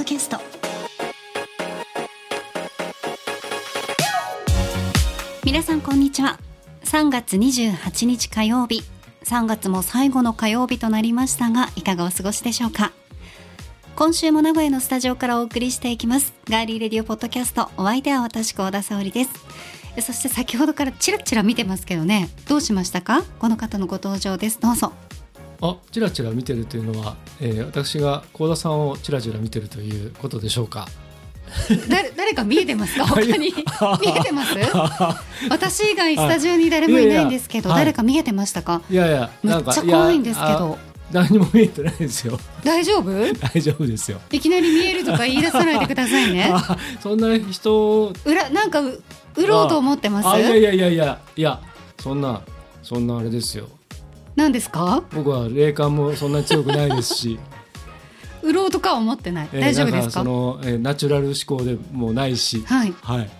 ドキャスト。皆さんこんにちは。3月28日火曜日。3月も最後の火曜日となりましたがいかがお過ごしでしょうか。今週も名古屋のスタジオからお送りしていきます。ガーリーレディオポッドキャスト。お相手は私高田沙織です。そして先ほどからチラチラ見てますけどね。どうしましたか？この方のご登場です。どうぞ。あチラチラ見てるというのは、えー、私が幸田さんをチラチラ見てるということでしょうか。誰誰か見えてますか？他に？見えてます？私以外スタジオに誰もいないんですけど誰か見えてましたか？いやいやめっちゃ怖いんですけど。何も見えてないですよ。大丈夫？大丈夫ですよ。いきなり見えるとか言い出さないでくださいね。そんな人裏なんか売ろうと思ってます？いやいやいやいやいやそんなそんなあれですよ何ですか？僕は霊感もそんなに強くないですし。売ろうとかは思ってない、大丈夫ですか？その、えー、ナチュラル思考でもないし。はい、はい、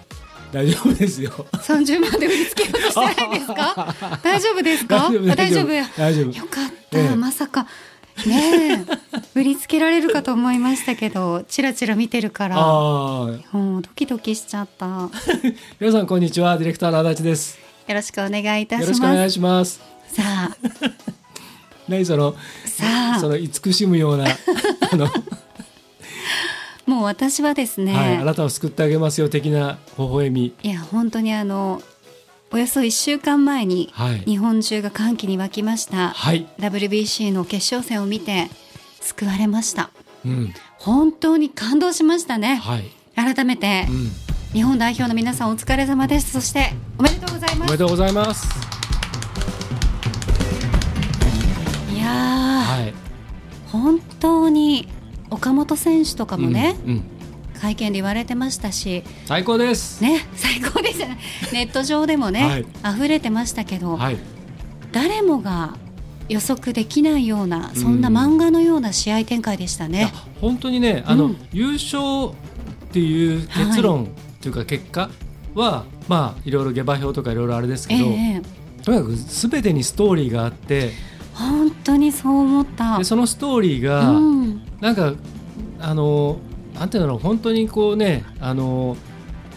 大丈夫ですよ。三十万で売りつけようとしてないですか？大丈夫ですか？大丈夫大丈夫。よかった、えー、まさか。ね売りつけられるかと思いましたけどチラチラ見てるからもうドキドキしちゃった。皆さんこんにちは。ディレクターの足立です。よろしくお願いいたします。よろしくお願いしますさあ。何そのさあ。その慈しむような あの。もう私はですね、はい、あなたを救ってあげますよ的な微笑み。いや本当にあのおよそ1週間前に日本中が歓喜に沸きました、はい、WBC の決勝戦を見て救われました、うん、本当に感動しましたね、はい、改めて、うん、日本代表の皆さんお疲れ様です。そしておめでとうございます。おめでとうございますはい、本当に岡本選手とかもね、うんうん、会見で言われてましたし最高です。ね最高です ネット上でもね、はい、溢れてましたけど、はい、誰もが予測できないようなそんな漫画のような試合展開でしたね。本当にねあの、うん、優勝っていう結論というか結果は、はい、まあいろいろ下馬評とかいろいろあれですけど、えー、とにかくすべてにストーリーがあって本当にそう思った。でそのストーリーが、うん、なんかあのなんていうの本当にこうねあの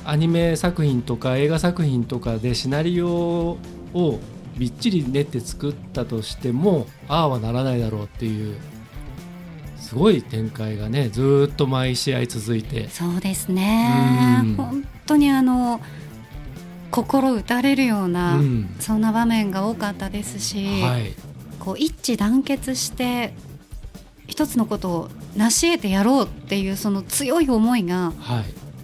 アニメ作品とか映画作品とかでシナリオをびっちり練って作ったとしてもああはならないだろうっていうすごい展開がねずっと毎試合続いて。そうですね、うん、本当にあの心打たれるような、うん、そんな場面が多かったですし、はい、こう一致団結して一つのことを成し得てやろうっていうその強い思いが、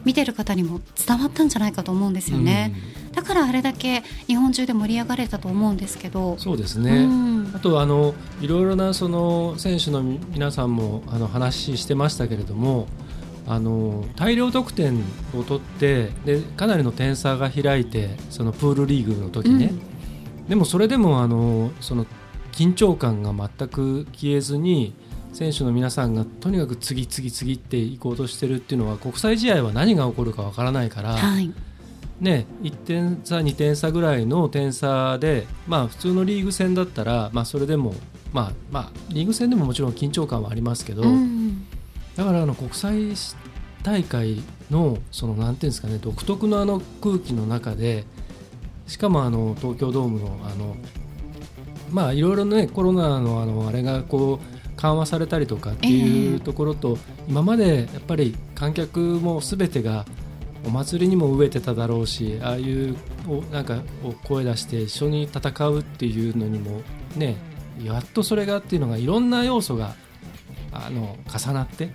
見てる方にも伝わったんじゃないかと思うんですよね。だからあれだけ日本中で盛り上がれたと思うんですけど。そうですね、うん、あとあのいろいろなその選手の皆さんもあの話してましたけれどもあの大量得点を取ってでかなりの点差が開いてそのプールリーグの時ね、うん、でもそれでもあのその緊張感が全く消えずに選手の皆さんがとにかく次々次っていこうとしてるっていうのは国際試合は何が起こるかわからないから、はい、ね、1点差、2点差ぐらいの点差で、まあ、普通のリーグ戦だったら、まあ、それでも、まあまあ、リーグ戦でももちろん緊張感はありますけど、うん、だからあの国際大会のそのなんていうんですかね独特のあの空気の中でしかもあの東京ドームのあのまあいろいろねコロナのあのあれがこう緩和されたりとかっていうところと、えー、今までやっぱり観客もすべてがお祭りにも飢えてただろうしああいうなんか声出して一緒に戦うっていうのにもねやっとそれがっていうのがいろんな要素があの重なって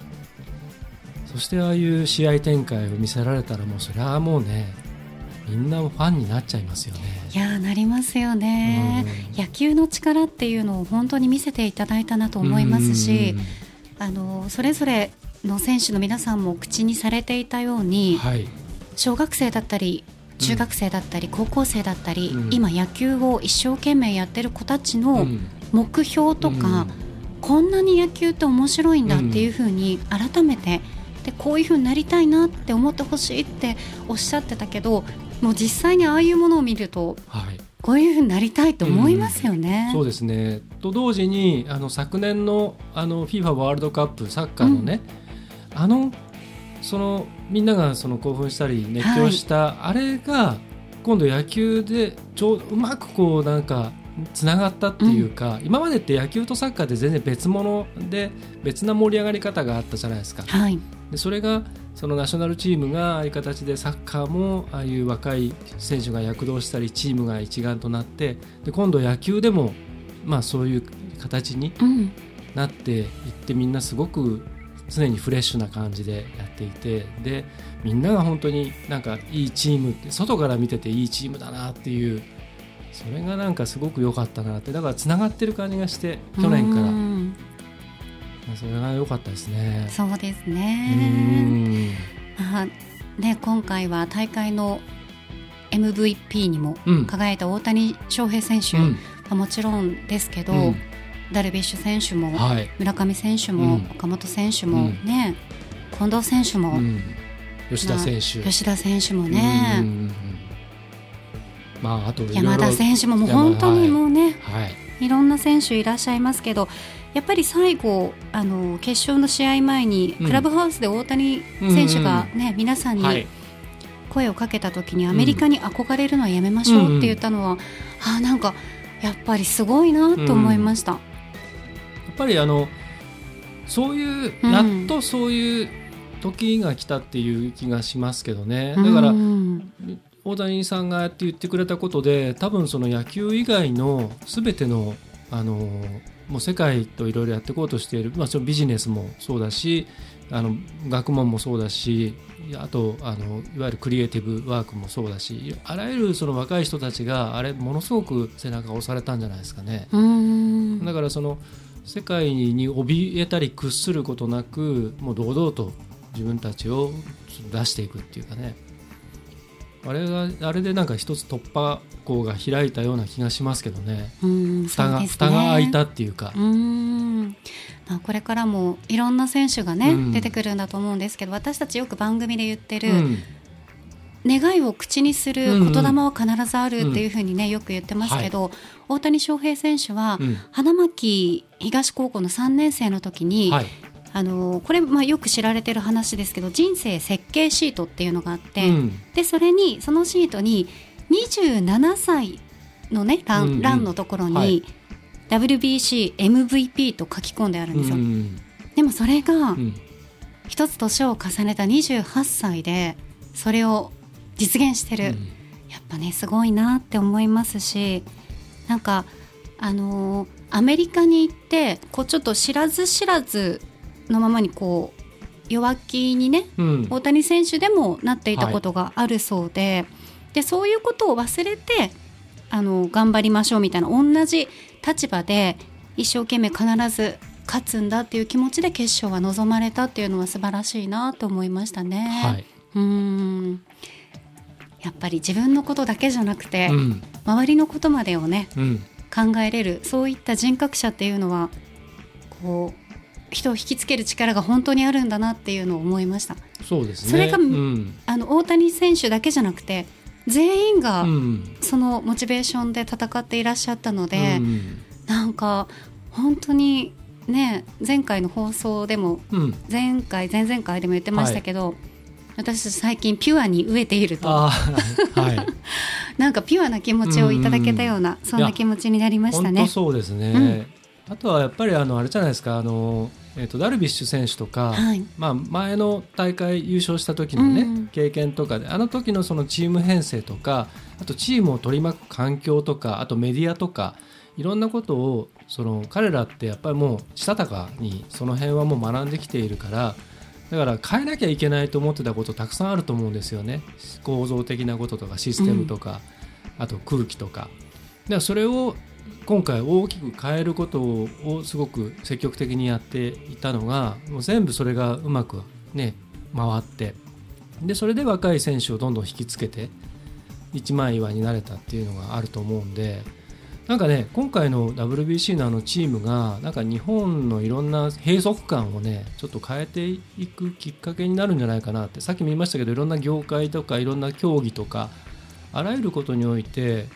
そしてああいう試合展開を見せられたらもうそれはもうねみんなファンになっちゃいますよね。いやなりますよね、うん、野球の力っていうのを本当に見せていただいたなと思いますし、あのそれぞれの選手の皆さんも口にされていたように、はい、小学生だったり中学生だったり、高校生だったり、うん、今野球を一生懸命やってる子たちの目標とか、うん、こんなに野球って面白いんだっていうふうに改めてでこういうふうになりたいなって思ってほしいっておっしゃってたけどもう実際にああいうものを見ると、はい、こういうふうになりたいと思いますよね。うん、そうですね。と同時にあの昨年のあの FIFA ワールドカップサッカーのね、あのそのみんながその興奮したり熱狂した、はい、あれが今度野球でちょうまくこうなんかつながったっていうか、うん、今までって野球とサッカーで全然別物で別な盛り上がり方があったじゃないですか。はい、でそれがそのナショナルチームがああいう形でサッカーもああいう若い選手が躍動したりチームが一丸となってで今度野球でもまあそういう形になっていってみんなすごく常にフレッシュな感じでやっていてでみんなが本当になんかいいチームって外から見てていいチームだなっていうそれがなんかすごく良かったなってだからつながってる感じがして去年から。それが良かったですね。そうですね。あね今回は大会の MVP にも輝いた大谷翔平選手はもちろんですけど、うん、ダルビッシュ選手も、はい、村上選手も、うん、岡本選手もね、近藤選手も、吉田選手、まあ、吉田選手もね、まあ、あと山田選手ももう本当にもうね、はい、いろんな選手いらっしゃいますけどやっぱり最後あの決勝の試合前にクラブハウスで大谷選手がね、うん、皆さんに声をかけた時にアメリカに憧れるのはやめましょうって言ったのは、うん、あなんかやっぱりすごいなと思いました。うん、やっぱりあのそういう、やっとそういう時が来たっていう気がしますけどね。だから、大谷さんがやって言ってくれたことで多分その野球以外の全てのあのもう世界といろいろやっていこうとしている、まあ、そのビジネスもそうだしあの学問もそうだしあとあのいわゆるクリエイティブワークもそうだしあらゆるその若い人たちがあれものすごく背中を押されたんじゃないですかね。だからその世界に怯えたり屈することなくもう堂々と自分たちを出していくっていうかねあれがあれでなんか一つ突破口が開いたような気がしますけどね。うん蓋が、ね、蓋が開いたっていうか。うん。まあ、これからもいろんな選手がね、うん、出てくるんだと思うんですけど私たちよく番組で言ってる、うん、願いを口にする言霊は必ずあるっていうふうにね、よく言ってますけど、はい、大谷翔平選手は、花巻東高校の3年生の時に、はいあのこれ、まあ、よく知られてる話ですけど人生設計シートっていうのがあって、うん、でそれにそのシートに27歳のね欄,、うんうん、欄のところに、はい、WBCMVP と書き込んであるんですよ。うん、でもそれが、一つ年を重ねた28歳でそれを実現してる、うん、やっぱねすごいなって思いますしなんかあのー、アメリカに行ってこうちょっと知らず知らずのままにこう弱気にね、うん、大谷選手でもなっていたことがあるそうではい、でそういうことを忘れてあの頑張りましょうみたいな同じ立場で一生懸命必ず勝つんだっていう気持ちで決勝は臨まれたっていうのは素晴らしいなと思いましたね。はい、うん。やっぱり自分のことだけじゃなくて、うん、周りのことまでをね、うん、考えれるそういった人格者っていうのはこう人を引きつける力が本当にあるんだなっていうのを思いました。そうです、ね、それが、うん、あの大谷選手だけじゃなくて全員がそのモチベーションで戦っていらっしゃったので、うん、なんか本当にね前回の放送でも、うん、前回前々回でも言ってましたけど、はい、私たち最近ピュアに飢えていると、はい、なんかピュアな気持ちをいただけたような、うん、そんな気持ちになりましたね。そうですね、あとはやっぱりあのあれじゃないですかあのえーと、ダルビッシュ選手とか、はい、まあ、前の大会優勝した時のね、うん、経験とかであの時のそのチーム編成とかあとチームを取り巻く環境とかあとメディアとかいろんなことをその彼らってやっぱりもうしたたかにその辺はもう学んできているからだから変えなきゃいけないと思ってたことたくさんあると思うんですよね。構造的なこととかシステムとか、うん、あと空気とか。だからそれを今回大きく変えることをすごく積極的にやっていたのがもう全部それがうまくね回って。でそれで若い選手をどんどん引きつけて一枚岩になれたっていうのがあると思うんでなんかね今回の WBC のあのチームがなんか日本のいろんな閉塞感をねちょっと変えていくきっかけになるんじゃないかなって。さっきも言いましたけどいろんな業界とかいろんな競技とかあらゆることにおいて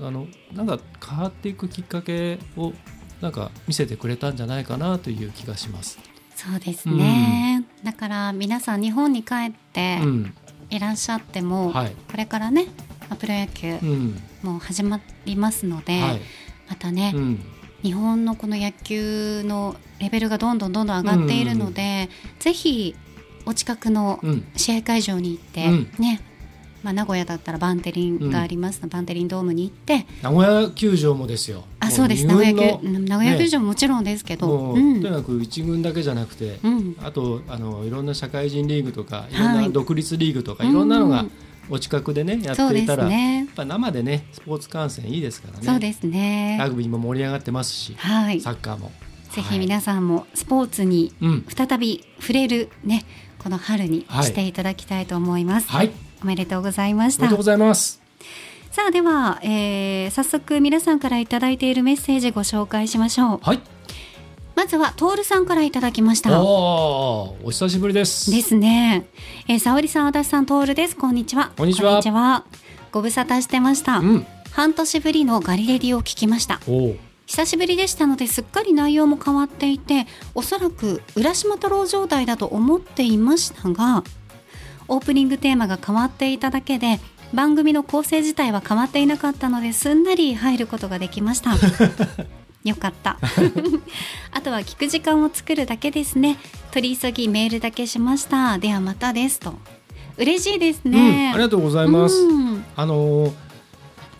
あのなんか変わっていくきっかけをなんか見せてくれたんじゃないかなという気がします。そうですね、だから皆さん日本に帰ってうん。いらっしゃっても、はい。これからねまあプロ野球うん。もう始まりますので、はい。またね、うん。日本のこの野球のレベルがどんどんどんどん上がっているので、ぜひお近くのうん試合会場に行って、うんね、まあ、名古屋だったらバンテリンがあります。の、バンテリンドームに行って。名古屋球場もですよ。あそうです。名古屋球名古屋球場ももちろんですけど、もう、うん。とにかく一軍だけじゃなくて、うん。あとあのいろんな社会人リーグとかい。ろんはない独立リーグとか、い、ろんなのがうん。お近くでねやっていたら、すね。やっぱ生でねスポーツ観戦いいですからね。そうですね。ラグビーも盛り上がってますし、はい。サッカーも。ぜひ皆さんもスポーツにうん。再び触れるねこの春にはい。していただきたいと思います、はいおめでとうございました。おめでとうございます。さあでは、えー早速皆さんからいただいているメッセージご紹介しましょう。はい。まずはトールさんからいただきました。おーお久しぶりです。ですね、えー、沙織さん足立さんトールです。こんにちは。こんにちは。ご無沙汰してました、うん。半年ぶりのガリレディを聞きました。久しぶりでしたのですっかり内容も変わっていておそらく浦島太郎状態だと思っていましたがオープニングテーマが変わっていただけで番組の構成自体は変わっていなかったのですんなり入ることができました。よかった。あとは聞く時間を作るだけですね。取り急ぎメールだけしました。ではまたですと。嬉しいですうん、ね、ありがとうございます、うん。あのー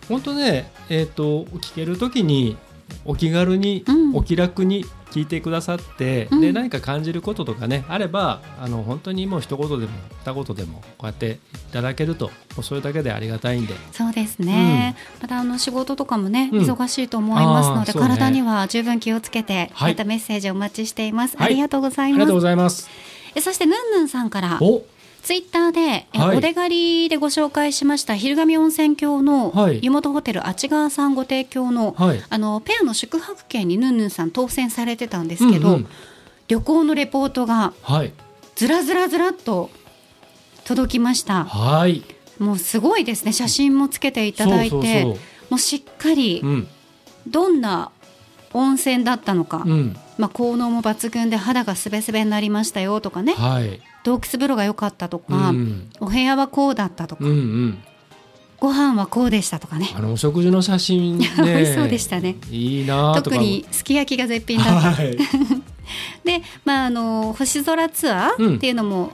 本当ねえっ、と聞けるときにお気軽に、うん。お気楽に聞いてくださって、うん。で何か感じることとかねあればあの本当にもう一言でも二言でもこうやっていただけるともうそれだけでありがたいんで。そうですね、またあの仕事とかもね、うん。忙しいと思いますので、ね。体には十分気をつけて、はい。またメッセージお待ちしています、はい。ありがとうございます。ありがとうございます。えそしてぬんぬんさんから。おツイッターで、えはい。お出狩りでご紹介しました昼神温泉郷のはい。湯本ホテルあち川さんご提供の、はい。あのペアの宿泊券にぬんぬんさん当選されてたんですけど、うんうん。旅行のレポートがはい。ずらずらずらっと届きました。はい。もうすごいですね写真もつけていただいてもうしっかりどんな温泉だったのか、うん。まあ、効能も抜群で肌がすべすべになりましたよとかね。はい洞窟風呂が良かったとうか、ん。お部屋はこうだったとか、うんうん。ご飯はこうでしたとかね。あのお食事の写真ね。美味しそうでしたね。いいなとか特にすき焼きが絶品だった、はい。で、まあ、あの星空ツアうん。ーっていうのも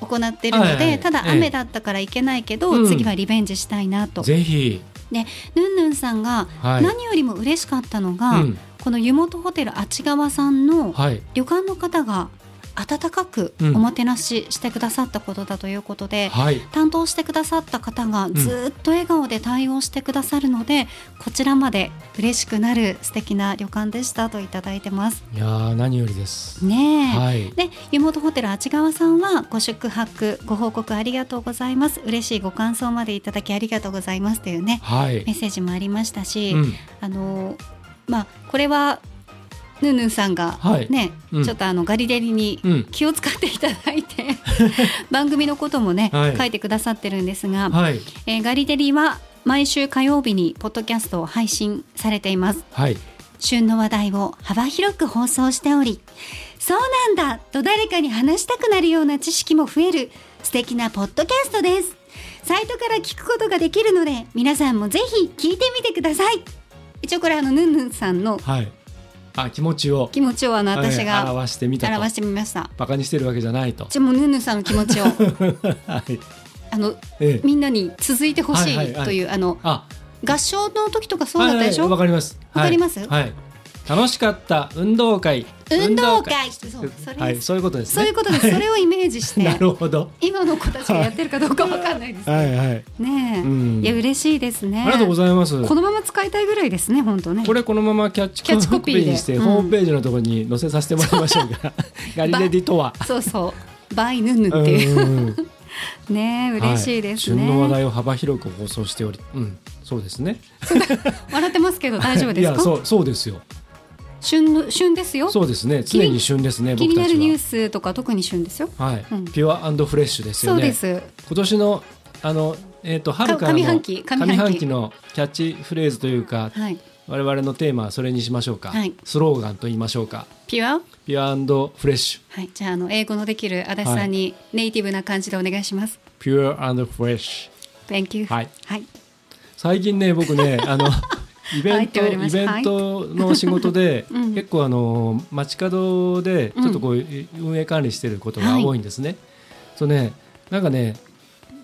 行っているので、はいはい。ただええ雨だったから行けないけど、うん。次はリベンジしたいなと。ぜひ。でヌンヌンさんがはい。何よりも嬉しかったのが、うん。この湯本ホテルあち川さんのはい。旅館の方が温かくうんおもてなししてくださったことだということで、はい。担当してくださった方がずっと笑顔で対応してくださるので、こちらまで嬉しくなる素敵な旅館でしたといただいてます。いやー何よりです。ねえ、はい。で湯本ホテルあち川さんはご宿泊ご報告ありがとうございます。嬉しいご感想までいただきありがとうございますというねはい。メッセージもありましたし、うん。あのまあこれはヌンヌンさんがはい。ね、うん。ちょっとあのガリデリにうん気を使っていただいて、番組のこともね、はい。書いてくださってるんですが、はい。えーガリデリは毎週火曜日にポッドキャストを配信されています。はい。旬の話題を幅広く放送しておりそうなんだと誰かに話したくなるような知識も増える素敵なポッドキャストです。サイトから聞くことができるので皆さんもぜひ聞いてみてください。一応これあのヌンヌンさんのはいあ気持ちを。気持ちをあの私はいが表してみたと。表してみました。バカにしてるわけじゃないと。じゃあもうヌンヌンさんの気持ちを。はい。あのええ。みんなに続いてほしはいはいはいい。というあのあ。合唱の時とかそうだったでしょ、はいはいわかります。わかります？はい。はい楽しかった運動会。運動会。そうそれです。はいそういうことですね。そういうことです。それをイメージし なてるほど。今の子たちがやってるかどうかわかんないです。けどはいはい。ねえ、うん。いや嬉しいですね。ありがとうございます。このまま使いたいぐらいですね本当ね。これこのままキャッチキャッチコピーで。にして、うん。ホームページのところに載せさせてもらいましょ うかガリレディとはそうそう。バイヌンヌっていう。うん。ねえ嬉しいですね、はい、旬の話題を幅広く放送しており、うん、そうですね。笑ってますけど大丈夫ですか？いや、そう、そうですよ。旬の旬ですよ。そうですね。常に旬ですね。気になるニューは。スとか特に旬ですよ。はい、うん。ピュアフレッシュですよね。そうです。今年の、あの、えっ、と、春からの上半期上半期。上半期のキャッチフレーズというか、はい。我々のテーマはそれにしましょうか、はい。スローガンと言いましょうか。ピュア？ピュアフレッシュ。はい、じゃああの英語のできる足立さんにネイティブな感じでお願いします。ピュアフレッシュ。Thank you. はい。はい。最近ね僕ねあの イベント、イベントの仕事で、うん。結構あの街角でちょっとこう、運営管理してることが多いんですね。そうねなんかね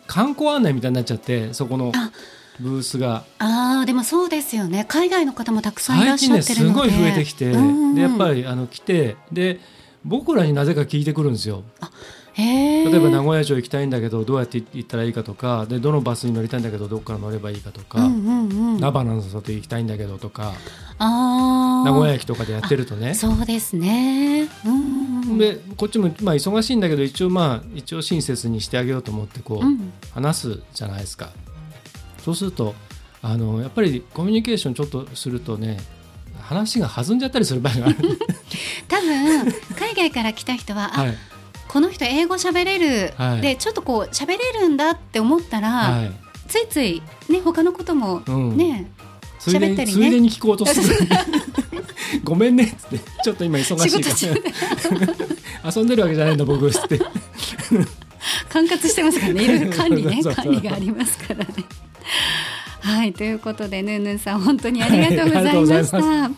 観光案内みたいになっちゃってそこのあ。ブースが。ああでもそうですよね。海外の方もたくさんいら最っしゃってるので。近ねすごい増えてきて、うんうんでやっぱりあの来てで僕らになぜか聞いてくるんですよ。へー例えば名古屋城行きたいんだけどどうやって行ったらいいかとかでどのバスに乗りたいんだけどどこから乗ればいいかとか、うんうんの里行きたいんだけどとか。名古屋駅とかでやってるとね。そうですね。うんうんうん。でこっちもまあ忙しいんだけど一応まあ一応親切にしてあげようと思ってこう、うん。話すじゃないですか。そうするとあのやっぱりコミュニケーションちょっとするとね話が弾んじゃったりする場合がある、多分海外から来た人は、あはいこの人英語喋れる、はい。でちょっとこう喋れるんだって思ったら、はい。ついついね他のこともうん。ね、ついでに喋ったりね。ついでに聞こうとする。ごめんね。っつって。ちょっと今忙しいから。遊んでるわけじゃないんだ僕っつって。管轄してますからね。いろいろ管理ね。管理がありますからね。はい。ということでヌンヌンさん本当にありがとうございましまた。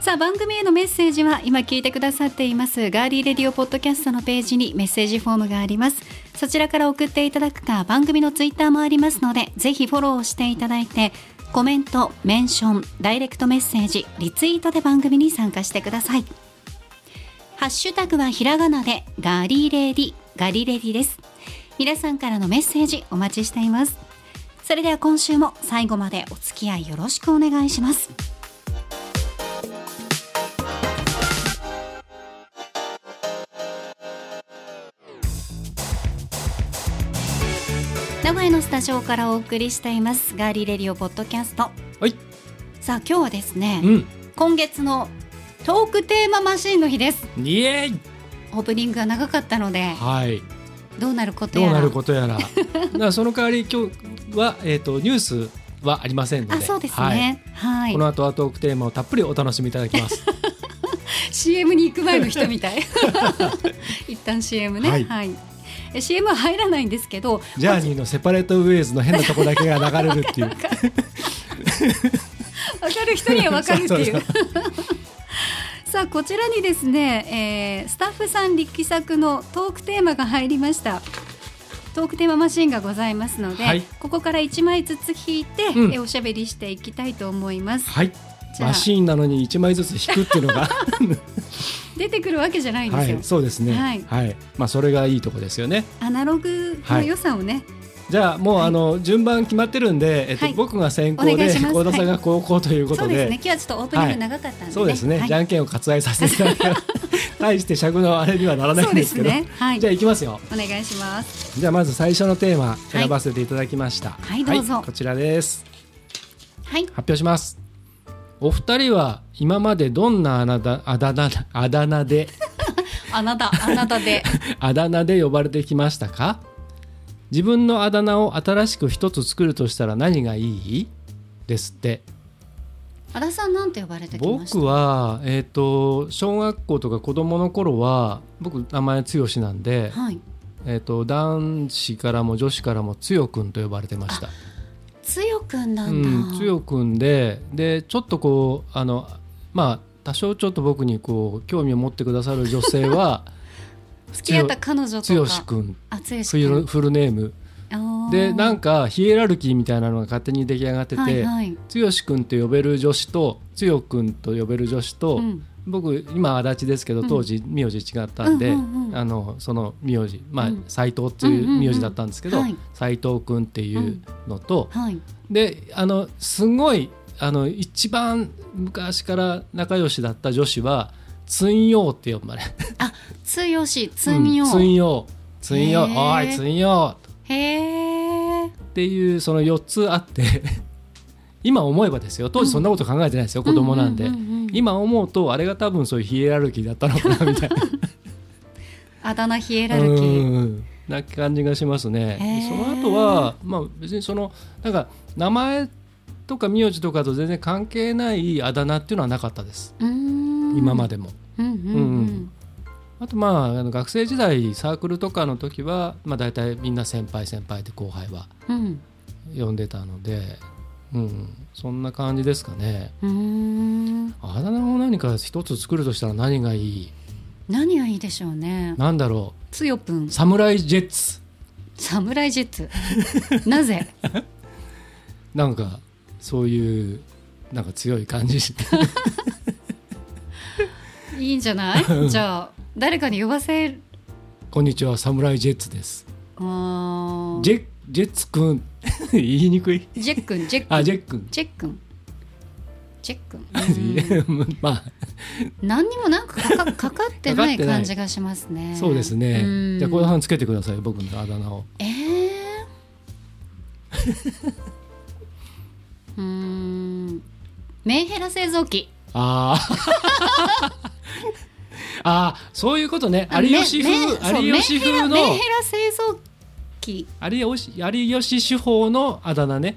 さあ番組へのメッセージは今聞いてくださっています。ガーリーレディオポッドキャストのページにメッセージフォームがあります。そちらから送っていただくか番組のツイッターもありますのでぜひフォローしていただいてコメントメンションダイレクトメッセージリツイートで番組に参加してください。ハッシュタグはひらがなでガーリーレディガリレディです。皆さんからのメッセージお待ちしています。それでは今週も最後までお付き合いよろしくお願いします。スタジオからお送りしています。 Girly Radio Podcast。はい。さあ今日はですね、うん。今月のトークテーママシーンの日です。イエーイ。オープニングが長かったのではい。どうなることやら。どうなることやら。らその代わり今日は、えー、とニュースはありませんので。あそうですはい。ねはい、この後はトークテーマをたっぷりお楽しみいただきます。CM に行く前の人みたい。一旦 CM ね。は、はい。いえ CM は入らないんですけどジャーニーのセパレートウェイズの変なとこだけが流れるっていう。分かる人には分かるっていう。さあこちらにですね、えースタッフさん力作のトークテーマが入りました。トークテーママシンがございますので、はい。ここから1枚ずつ引いて、うん。えおしゃべりしていきたいと思います。はい。マシーンなのに一枚ずつ引くっていうのが、出てくるわけじゃないんですよ、はい、そうですね。はい。はい。まあそれがいいとこですよね。アナログの良さをね、じゃあもう、はい。あの順番決まってるんで、えっと、はい。僕が先行でお願いします。幸田さんが後攻ということで。そうですね。今日はちょっとオープニング長かったんでね、そうですね、はい。じゃんけんを割愛させていただきます。大して尺のあれにはならないんですけど。ね。はい。じゃあ行きますよ。お願いします。じゃあまず最初のテーマ選ばせていただきました。はい。どうぞ。こちらです。はい。発表しますお二人は今までどんなあなだあだ名あだ名で？あなたあなたで。あだ名で呼ばれてきましたか？自分のあだ名を新しく一つ作るとしたら何がいい？ですって。和田さんなんて呼ばれてきました？僕は、えー、と小学校とか子供の頃は僕名前剛なんで、はい。えー、と男子からも女子からも剛くんと呼ばれてましたつよくんなうんだ、ん、強くんででちょっとこうあのまあ多少ちょっと僕にこう興味を持ってくださる女性は 付き合った彼女とか剛くん。フルネーム。でなんかかヒエラルキーみたいなのが勝手に出来上がっててはいはい。剛くんと呼べる女子と強くんと呼べる女子と、うん。僕今足立ですけどうん。当時名字違ったんで、うんうんうんあのその名字まあうん。斎藤っていう名字だったんですけどうんうんうん斎藤くんっていうのと、はいであのすごいあの一番昔から仲良しだった女子はつんようって呼ばれあつよしつんようんつんようつんようへー。おいつんようへえっていうその4つあって 今思えばですよ。当時そんなこと考えてないですよ、子供なんで、うんうんうんうん今思うとあれが多分そういうヒエラルキーだったのかなみたいな。あだ名ヒエラルキー。うんな感じがしますね。その後はまあ別にそのなんか名前とか名字とかと全然関係ないあだ名っていうのはなかったです。今までも。うんうんうん。あとまああの学生時代サークルとかの時は、まあ、大体みんな先輩先輩で後輩はうん。呼んでたので、うん、そんな感じですかね。あだ名を何か一つ作るとしたら何がいい？何がいいでしょうね。なんだろつよぷん。うサムライジェッツ。サムライジェッツ。なぜ？なんかそういうなんか強い感じ いいんじゃない？じゃあ誰かに呼ばせ？るこんにちはサムライジェッツです。ジェジェッツくん。言いにくい。ジェックンジェックンあジェックん。ジェックンジェック。ンうん。まあ。何にもなんかかかかかってない感じがしますね。そうですね。うん。じゃあ小田さんつけてください僕のあだ名を。えー。うーん。メンヘラ製造機。あー。あーそういうことね。あ有吉風有吉風の。メンヘラ製造機。有吉有吉手法のあだ名ね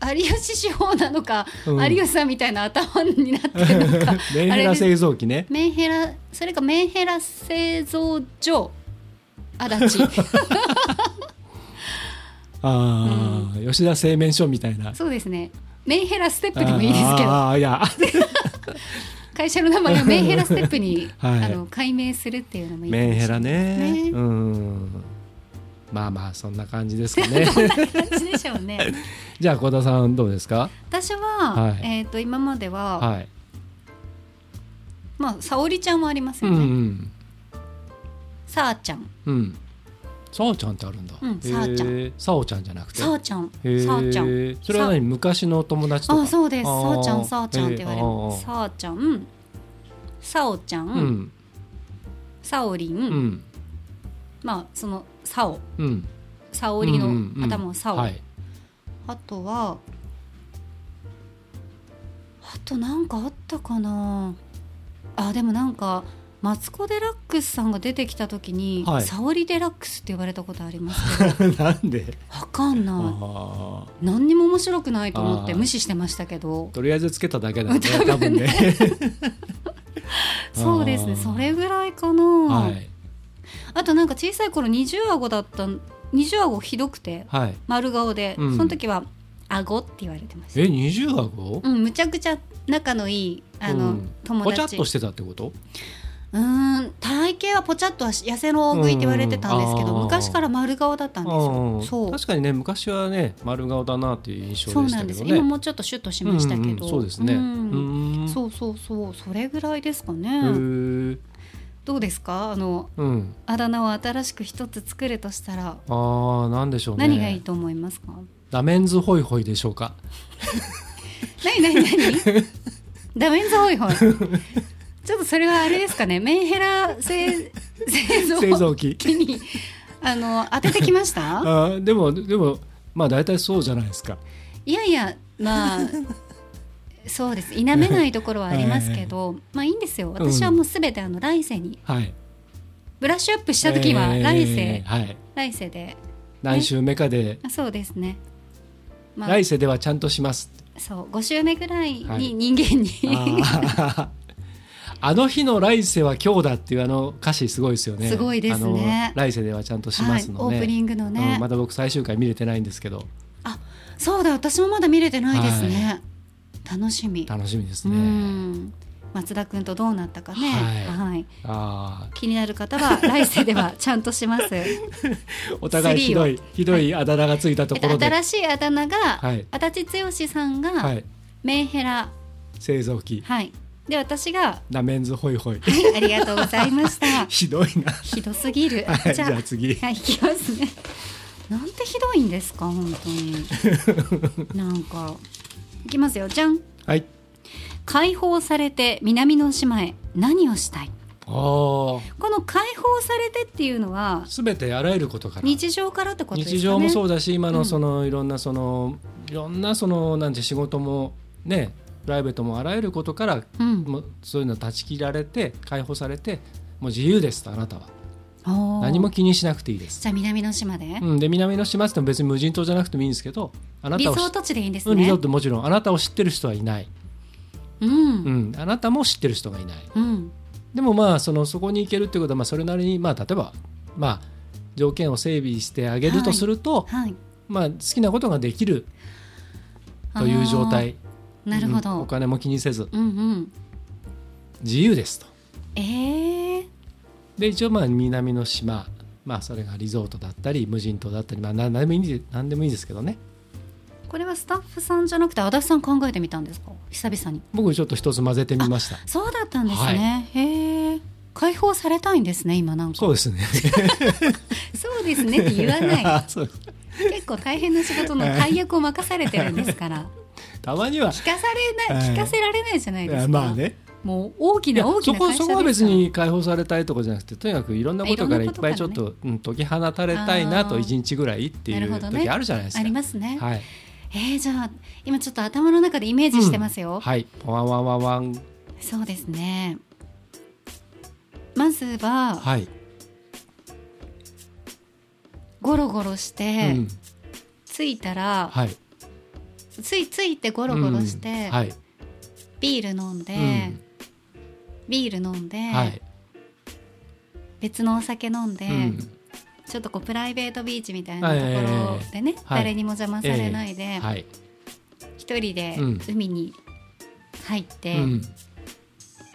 有吉手法なのか、うん。有吉さんみたいな頭になってるのか メンヘラ製造機ね。メンヘラそれかメンヘラ製造所。足立。ああ、吉田製麺所みたいな。そうですね。メンヘラステップでもいいですけど。ああいや。会社の名前をメンヘラステップに、はい。あの改名するっていうのもいいメンヘラね。ね。うんまあまあそんな感じですかね。感じでしょうね。じゃあ小田さんどうですか？私は、はい。えっ、と今までは、はい。まあ沙織ちゃんもありますうよね、んうん。さあちゃん。うん。ちゃんってあるんだ。うんさあちゃん。さおちゃんじゃなくて？さあちゃん。ちゃん。それは何？昔の友達あそうです。さあちゃんさあちゃんって言われへーますさあちゃん。さおちゃん。まあそのさおうん。さおりの頭をさお、はい。あとはあとなんかあったかな。あでもなんかマツコ・デラックスさんが出てきた時に「はい。沙織デラックス」って呼ばれたことありますけど。なんで？わかんない。あ何にも面白くないと思って無視してましたけど。ーとりあえずつけただけ だね多分ね。多分ね。そうですね。それぐらいかな、はいあとなんか小さい頃二重顎だった二重顎ひどくてはい。丸顔で、うん。その時は顎って言われてました。え二重顎？うんむちゃくちゃ仲のいいあの、うん。友ぽちゃっ達としてたってこと？うーん体型はぽちゃっとはし痩せの大食いって言われてたんですけど、うん昔から丸顔だったんですうよんそう。確かにね昔はね丸顔だなっていう印象そうなんです、今もうちょっとシュッとしましたけど、うんうんそうですね。ううん。んそうそうそう。それぐらいですかへねーどうですか？あのうん。あだ名を新しく一つ作るとしたら。あーなんでしょうね。何がいいと思いますか、ダメンズホイホイでしょうか？何何何？ダメンズホイホイ？ちょっとそれはあれですかね？メンヘラ製製造製造機。機にあの当ててきました？あーでもでもまあ大体そうじゃないですか。いやいやまあそうです。否めないところはありますけど、まあいいんですよ。私はもうすべてあの来世にはい。ブラッシュアップした時はえー来世、はい。来世で。何週目かで。あそうですね。まあ来世ではちゃんとします。そう。5週目ぐらいはい。に人間に、あの日の来世は今日だっていうあの歌詞すごいですよね。すごいですね。来世ではちゃんとしはいますのね、オープニングのね、うんまだ僕最終回見れてないんですけど。そうだ。私もまだ見れてないですね、楽しみ。楽しみですうねん。松田君とどうなったかね。はい。はい、あ気になる方は 来世ではちゃんとします。ー お互いひどいひどいあだ名がついたとえっところで、新しいあだ名が、はい。足立剛さんが、はい、メンヘラ。製造機。はい。で私がダメンズホイホイはいありがとうございました。ひどいな。ひどすぎる、はいじゃあじゃあ次。はいいきますね。なんてひどいんですか本当に。なんかいきますよ。じゃん。はい。解放されて南の島へ。何をしたい？ああこの解放されてっていうのはすべてあらゆることから。日常からってことですかね。日常もそうだし今うん。のそのいろんなそのいろんなそのなんて仕事もねプライベートもあらゆることからうん、もうそういうの断ち切られて解放されてもう自由ですとあなたは何も気にしなくていいです、じゃあ南の島で、うん、で南の島って別に無人島じゃなくてもいいんですけどあなたリゾート地でいいんですうんリゾーねトもちろんあなたを知ってる人はいない、うん。うん、あなたも知ってる人がいない。うん。でもまあそのそこに行けるってことはまあそれなりにまあ例えばまあ条件を整備してあげるとすると、はいまあ好きなことができるという状態。なるほうん。ど、お金も気にせず。うんうん。自由ですと。えー、で一応まあ南の島まあそれがリゾートだったり無人島だったりまあ何でもいいんで何でもいいですけどね。これはスタッフさんじゃなくて足立さん考えてみたんですか？久々に。僕ちょっと一つ混ぜてみました。そうだったんですね、へえ解放されたいんですね今なんか。そうですね。そうですねって言わない。結構大変な仕事の大役を任されてるんですから。たまには。聞かされない。聞かせられないじゃないですか、まあねもう大きな大きそこな会社そこは別に解放されたいとかじゃなくてとにかくいろんなことからいっぱいちょっと、うん、解き放たれたいなとあー。一日ぐらいっていう時あるじゃないですか。ありますね、はい、えー、じゃあ今ちょっと頭の中でイメージしてますよ、はい、ワンワンワンワン、そうですね。まずははい、ゴロゴロして、うん、着いたら、はい、ついついてゴロゴロして、うん。はい、ビール飲んで、うんビール飲んで、はい、別のお酒飲んで、うん。ちょっとこうプライベートビーチみたいなところでね、はい。誰にも邪魔されないで、ええ。はい、一人でうん。海に入って、うん、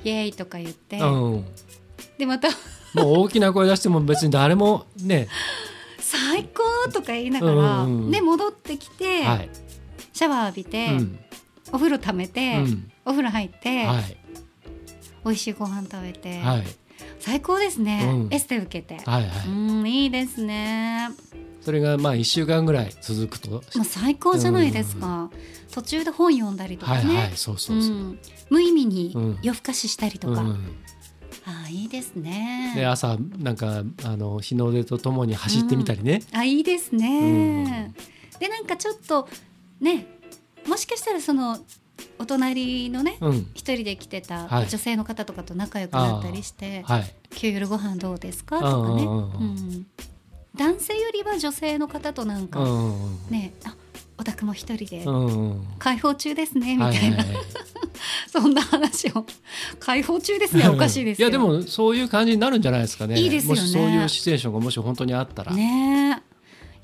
イエーイとか言って、うん、でまた もう大きな声出しても別に誰もね、最高とか言いながら、うん。うんで戻ってきて、はい、シャワー浴びて、うん、お風呂ためて、うん、お風呂入って、はい、美味しいご飯食べて、はい、最高ですね、うん。エステ受けて、はい、うはい、んいいですね。それがまあ一週間ぐらい続くと、もう最高じゃないですか、途中で本読んだりとかね、はい、はい、そうそうそう。ん、無意味にうん。夜更かししたりとか、うん。ああいいですね。で朝なんかあの日の出とともに走ってみたりね、あいいですね、でなんかちょっとねもしかしたらそのお隣のねうん。一人で来てたはい。女性の方とかと仲良くなったりして、はい今日夜ご飯どうですか？とかね、うん。男性よりは女性の方となんか、うんねあお宅も一人で開放中ですねみたいな、そんな話を。開放中ですね。おかしいですよ。いやでもそういう感じになるんじゃないですかね。いいですよね。もしそういうシチュエーションがもし本当にあったら、ね。え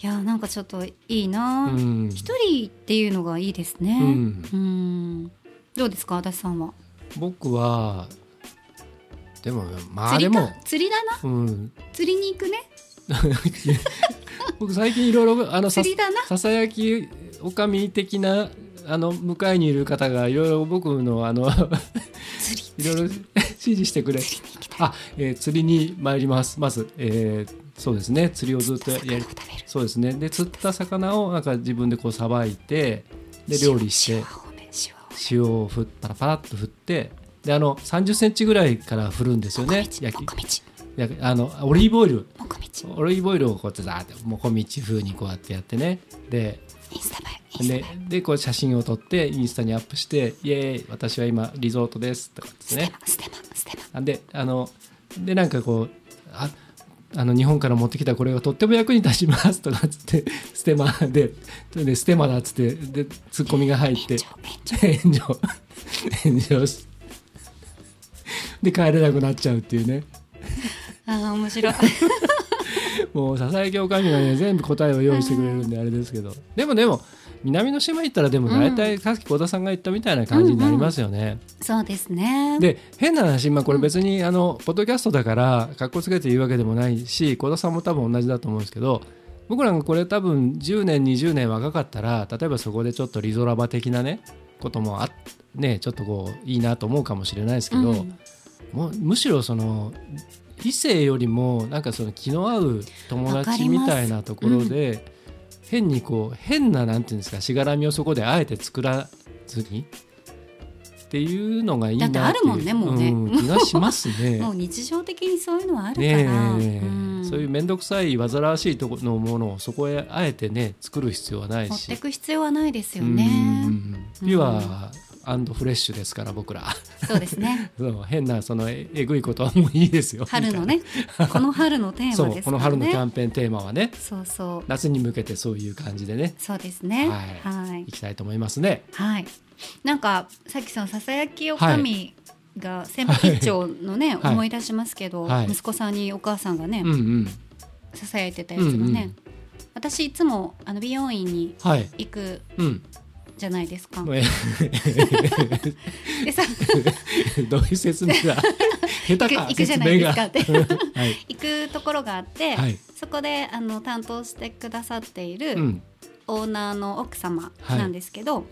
いやなんかちょっといいな。うん。一、人っていうのがいいですね。うん。うん。どうですか足立さんは？僕はでもまあでも。か、釣りだなうん、釣りに行くね。僕最近いろいろあのさ釣りだなささやきおかみ的なあの向かいにいる方がいろいろ僕のあの釣り いろいろ指示してくれ。あ、えー釣りに参ります。まず、えーそうですね。釣りをずっとやりそうですね。で釣った魚をなんか自分でこうさばいてで料理して塩を振ったらパラッと振ってであの30センチぐらいから振るんですよね焼き。あのオリーブオイル。オリーブオイルをこうやってザーってもこみち風にこうやってやってね。でインスタ映えインスタ映でこう写真を撮ってインスタにアップして「イエーイ私は今リゾートです」とかですステねマステマステマ。あであのでなんかこうああの日本から持ってきたこれがとっても役に立ちますとかっつって ステマででステマだっつってでツッコミが入って炎上。炎上しで帰れなくなっちゃうっていうね。ああ面白い。もうささやきおかみがね全部答えを用意してくれるんであれですけど。でもでも南の島行ったらでも大体さっき小田さんが言ったみたいな感じになりますよね。そうですね。で変な話、まあ、これ別にあのポッドキャストだからかっこつけて言うわけでもないし小田さんも多分同じだと思うんですけど僕らがこれ多分10年20年若かったら例えばそこでちょっとリゾラバ的なねこともあねちょっとこういいなと思うかもしれないですけど、うん。もうむしろその異性よりもなんかその気の合う友達みたいなところで、変にこう変ななんていうんですかしがらみをそこであえて作らずにっていうのがいいなってあるもんねもうね。ん気がしますね。もう日常的にそういうのはあるかねら、えうん。そういう面倒くさい煩わしいところのものをそこへあえてね作る必要はないし。持ってく必要はないですよね。うん。ピュアフレッシュですから僕ら。そうですね。そう変なそのええぐいことはもういいですよ。春のね。この春のテーマでね。この春のキャンペーンテーマはね。そうそう。夏に向けてそういう感じでね。そうですね。はい。はい。いきたいと思いますね。はい。なんかさっきそのささやきおかみが千葉吉兆のね、はい。思い出しますけど、はい。息子さんにお母さんがね、うんうん。ささやいてたやつがね、うんうん。私いつもあの美容院にはい。行くうんじゃないですか。えでさ どういう説明が下手か？行くじゃないですか。ってはい。行くところがあって、はい。そこであの担当してくださっているうん。オーナーの奥様なんですけど、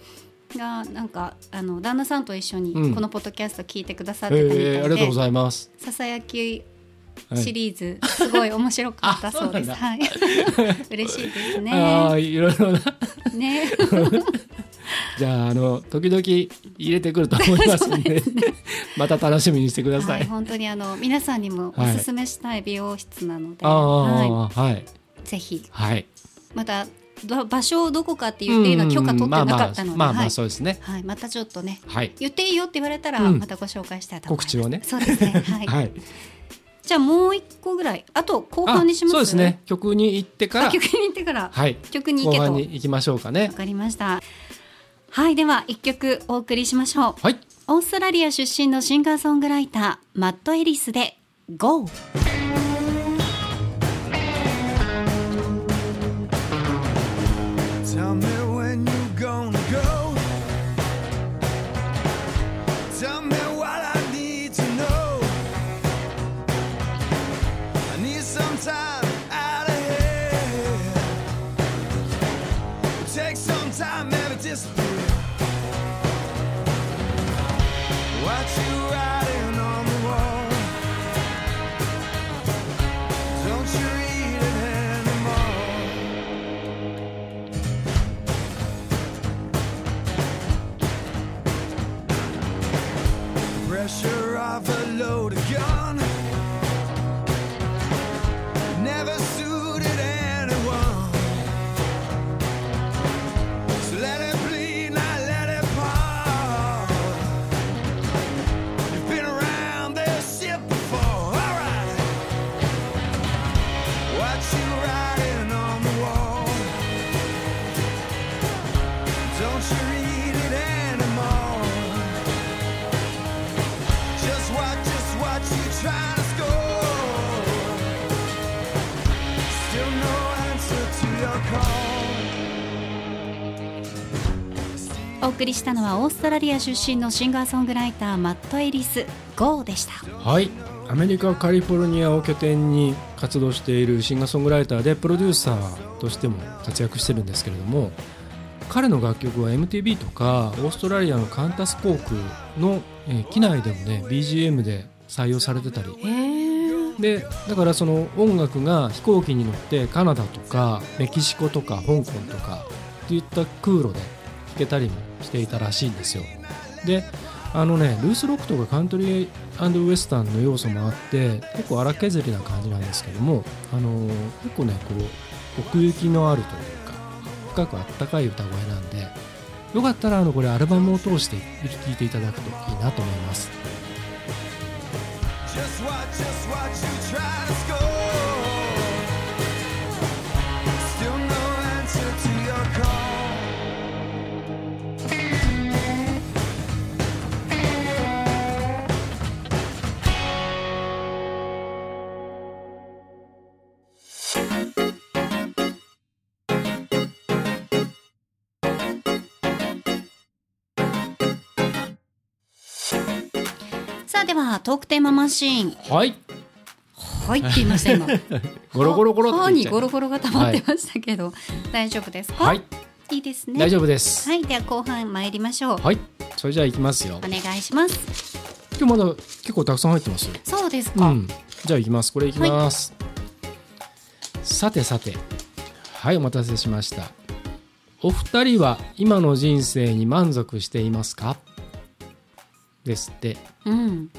がなんかあの旦那さんと一緒にうん。このポッドキャスト聞いてくださってたみたいで、えーありがとうございます。ささやきはい。シリーズ、すごい面白かったそうです。あはい。嬉しいですあね。あいろいろな。ね。じゃああの時々入れてくると思いますんで また楽しみにしてくださはいい、本当にあの皆さんにもおすすめしたい美容室なので、ああははい。い、ぜひ。はい。またど場所をどこかって言っていいのは許可取ってなかったので、まあまあそうですね。はい、またちょっとねはい。言っていいよって言われたらうん。またご紹介したいと思います。告知をね。そうですね。はい。はい。じゃあもう一個ぐらい、あと後半にします？あそうですね。曲に行ってから。あ曲に行ってから。はい。曲に行けと。後半わに行きましょうかね。かりました。はい、では一曲お送りしましょう。はいオーストラリア出身のシンガーソングライターマット・エリスで GO Tell me when you gonna go. Tell me りしたのはオーストラリア出身のシンガーソングライターマット・エリス。GO でした。はい。アメリカカリフォルニアを拠点に活動しているシンガーソングライターでプロデューサーとしても活躍してるんですけれども彼の楽曲は MTV とかオーストラリアのカンタス航空の、えー機内でもね BGM で採用されてたり。へえでだからその音楽が飛行機に乗ってカナダとかメキシコとか香港とかっていった空路で弾けたりもしていたらしいんですよ。であのねルースロックとかカントリーウエスタンの要素もあって結構荒削りな感じなんですけどもあの結構ねこう奥行きのあるというか深くあったかい歌声なんでよかったらあのこれアルバムを通して聴いていただくといいなと思います。ではトークテーママシーン。はい。はいって言いました今。ゴロゴロゴロってにゴロゴロが溜まってましたけど、大丈夫ですか？はい。いいですね。大丈夫です。はいでは後半参りましょう。はい、それじゃあ行きますよ。お。願いします。今日まだ結構たくさん入ってます。そうですか、うん。じゃあ行きます。これ行きます。さてさて、はい、お待たせしました。お二人は今の人生に満足していますか？ですって。うん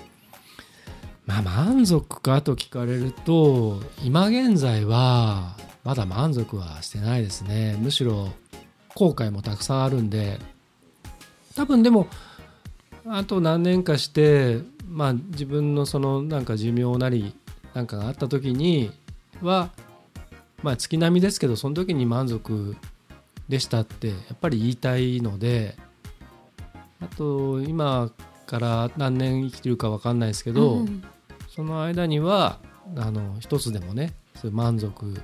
まあ満足かと聞かれると、今現在はまだ満足はしてないですね。むしろ後悔もたくさんあるんで、多分でもあと何年かして、まあ、自分のそのなんか寿命なりなんかがあった時には、まあ、月並みですけどその時に満足でしたってやっぱり言いたいのであと今から何年生きてるか分かんないですけど、うんその間にはあの一つでもねそういう満足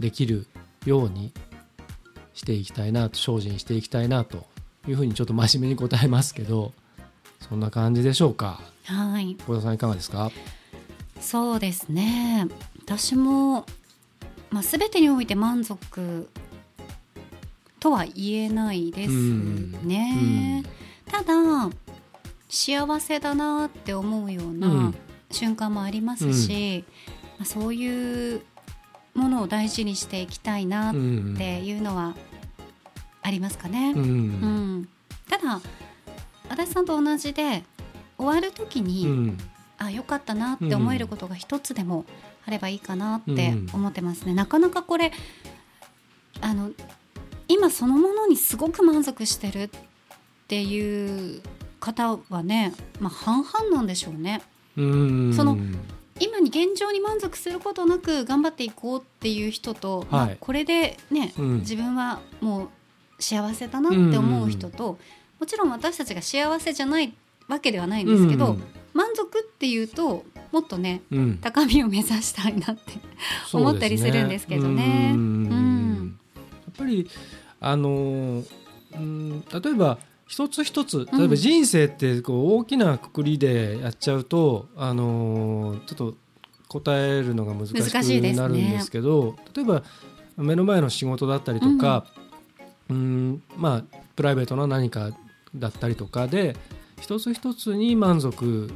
できるようにしていきたいなと精進していきたいなというふうにちょっと真面目に答えますけどそんな感じでしょうか？はい。小田さんいかがですか？そうですね。私も、まあ、全てにおいて満足とは言えないですね、ただ幸せだなって思うよううなん。瞬間もありますし、まあ、そういうものを大事にしていきたいなっうんていうのはありますかね。うん。うん。ただ足立さんと同じで終わる時に、うん。あ良かったなって思えることが一つでもあればいいかなって思ってますね。なかなかこれあの今そのものにすごく満足してるっていう方はね、まあ、半々なんでしょうね。うん。その今に現状に満足することなく頑張っていこうっていう人と、まあはい。これでね、うん。自分はもう幸せだなって思う人と、もちろん私たちが幸せじゃないわけではないんですけど、満足っていうともっとねうん。うん高みを目指したいなって思ったりするんですけどね。うん。うん。やっぱりあのーうん例えば一つ一つうん。例えば人生ってこう大きなくくりでやっちゃうと、あのーちょっと答えるのが難しくなるんですけど例えば目の前の仕事だったりとか、うん。まあプライベートな何かだったりとかで一つ一つに満足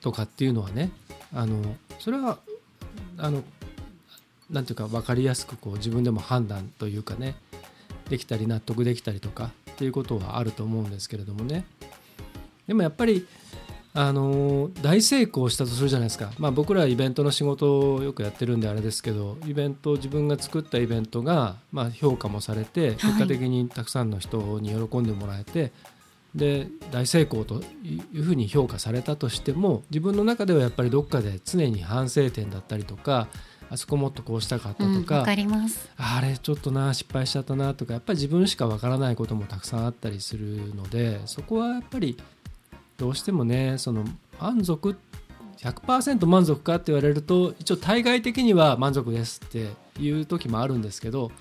とかっていうのはねあのそれはあのなんていうか分かりやすくこう自分でも判断というかねできたり納得できたりとかっていうことはあると思うんですけれどもね。でもやっぱりあの大成功したとするじゃないですか、まあ、僕らはイベントの仕事をよくやってるんであれですけどイベント自分が作ったイベントが、まあ、評価もされて結果的にたくさんの人に喜んでもらえて、で大成功というふうに評価されたとしても自分の中ではやっぱりどっかで常に反省点だったりとかあそこもっとこうしたかったうんわ、とか、かります。あれちょっとな失敗しちゃったなとかやっぱり自分しかわからないこともたくさんあったりするのでそこはやっぱりどうしてもねその満足100%満足かって言われると一応対外的には満足ですっていう時もあるんですけど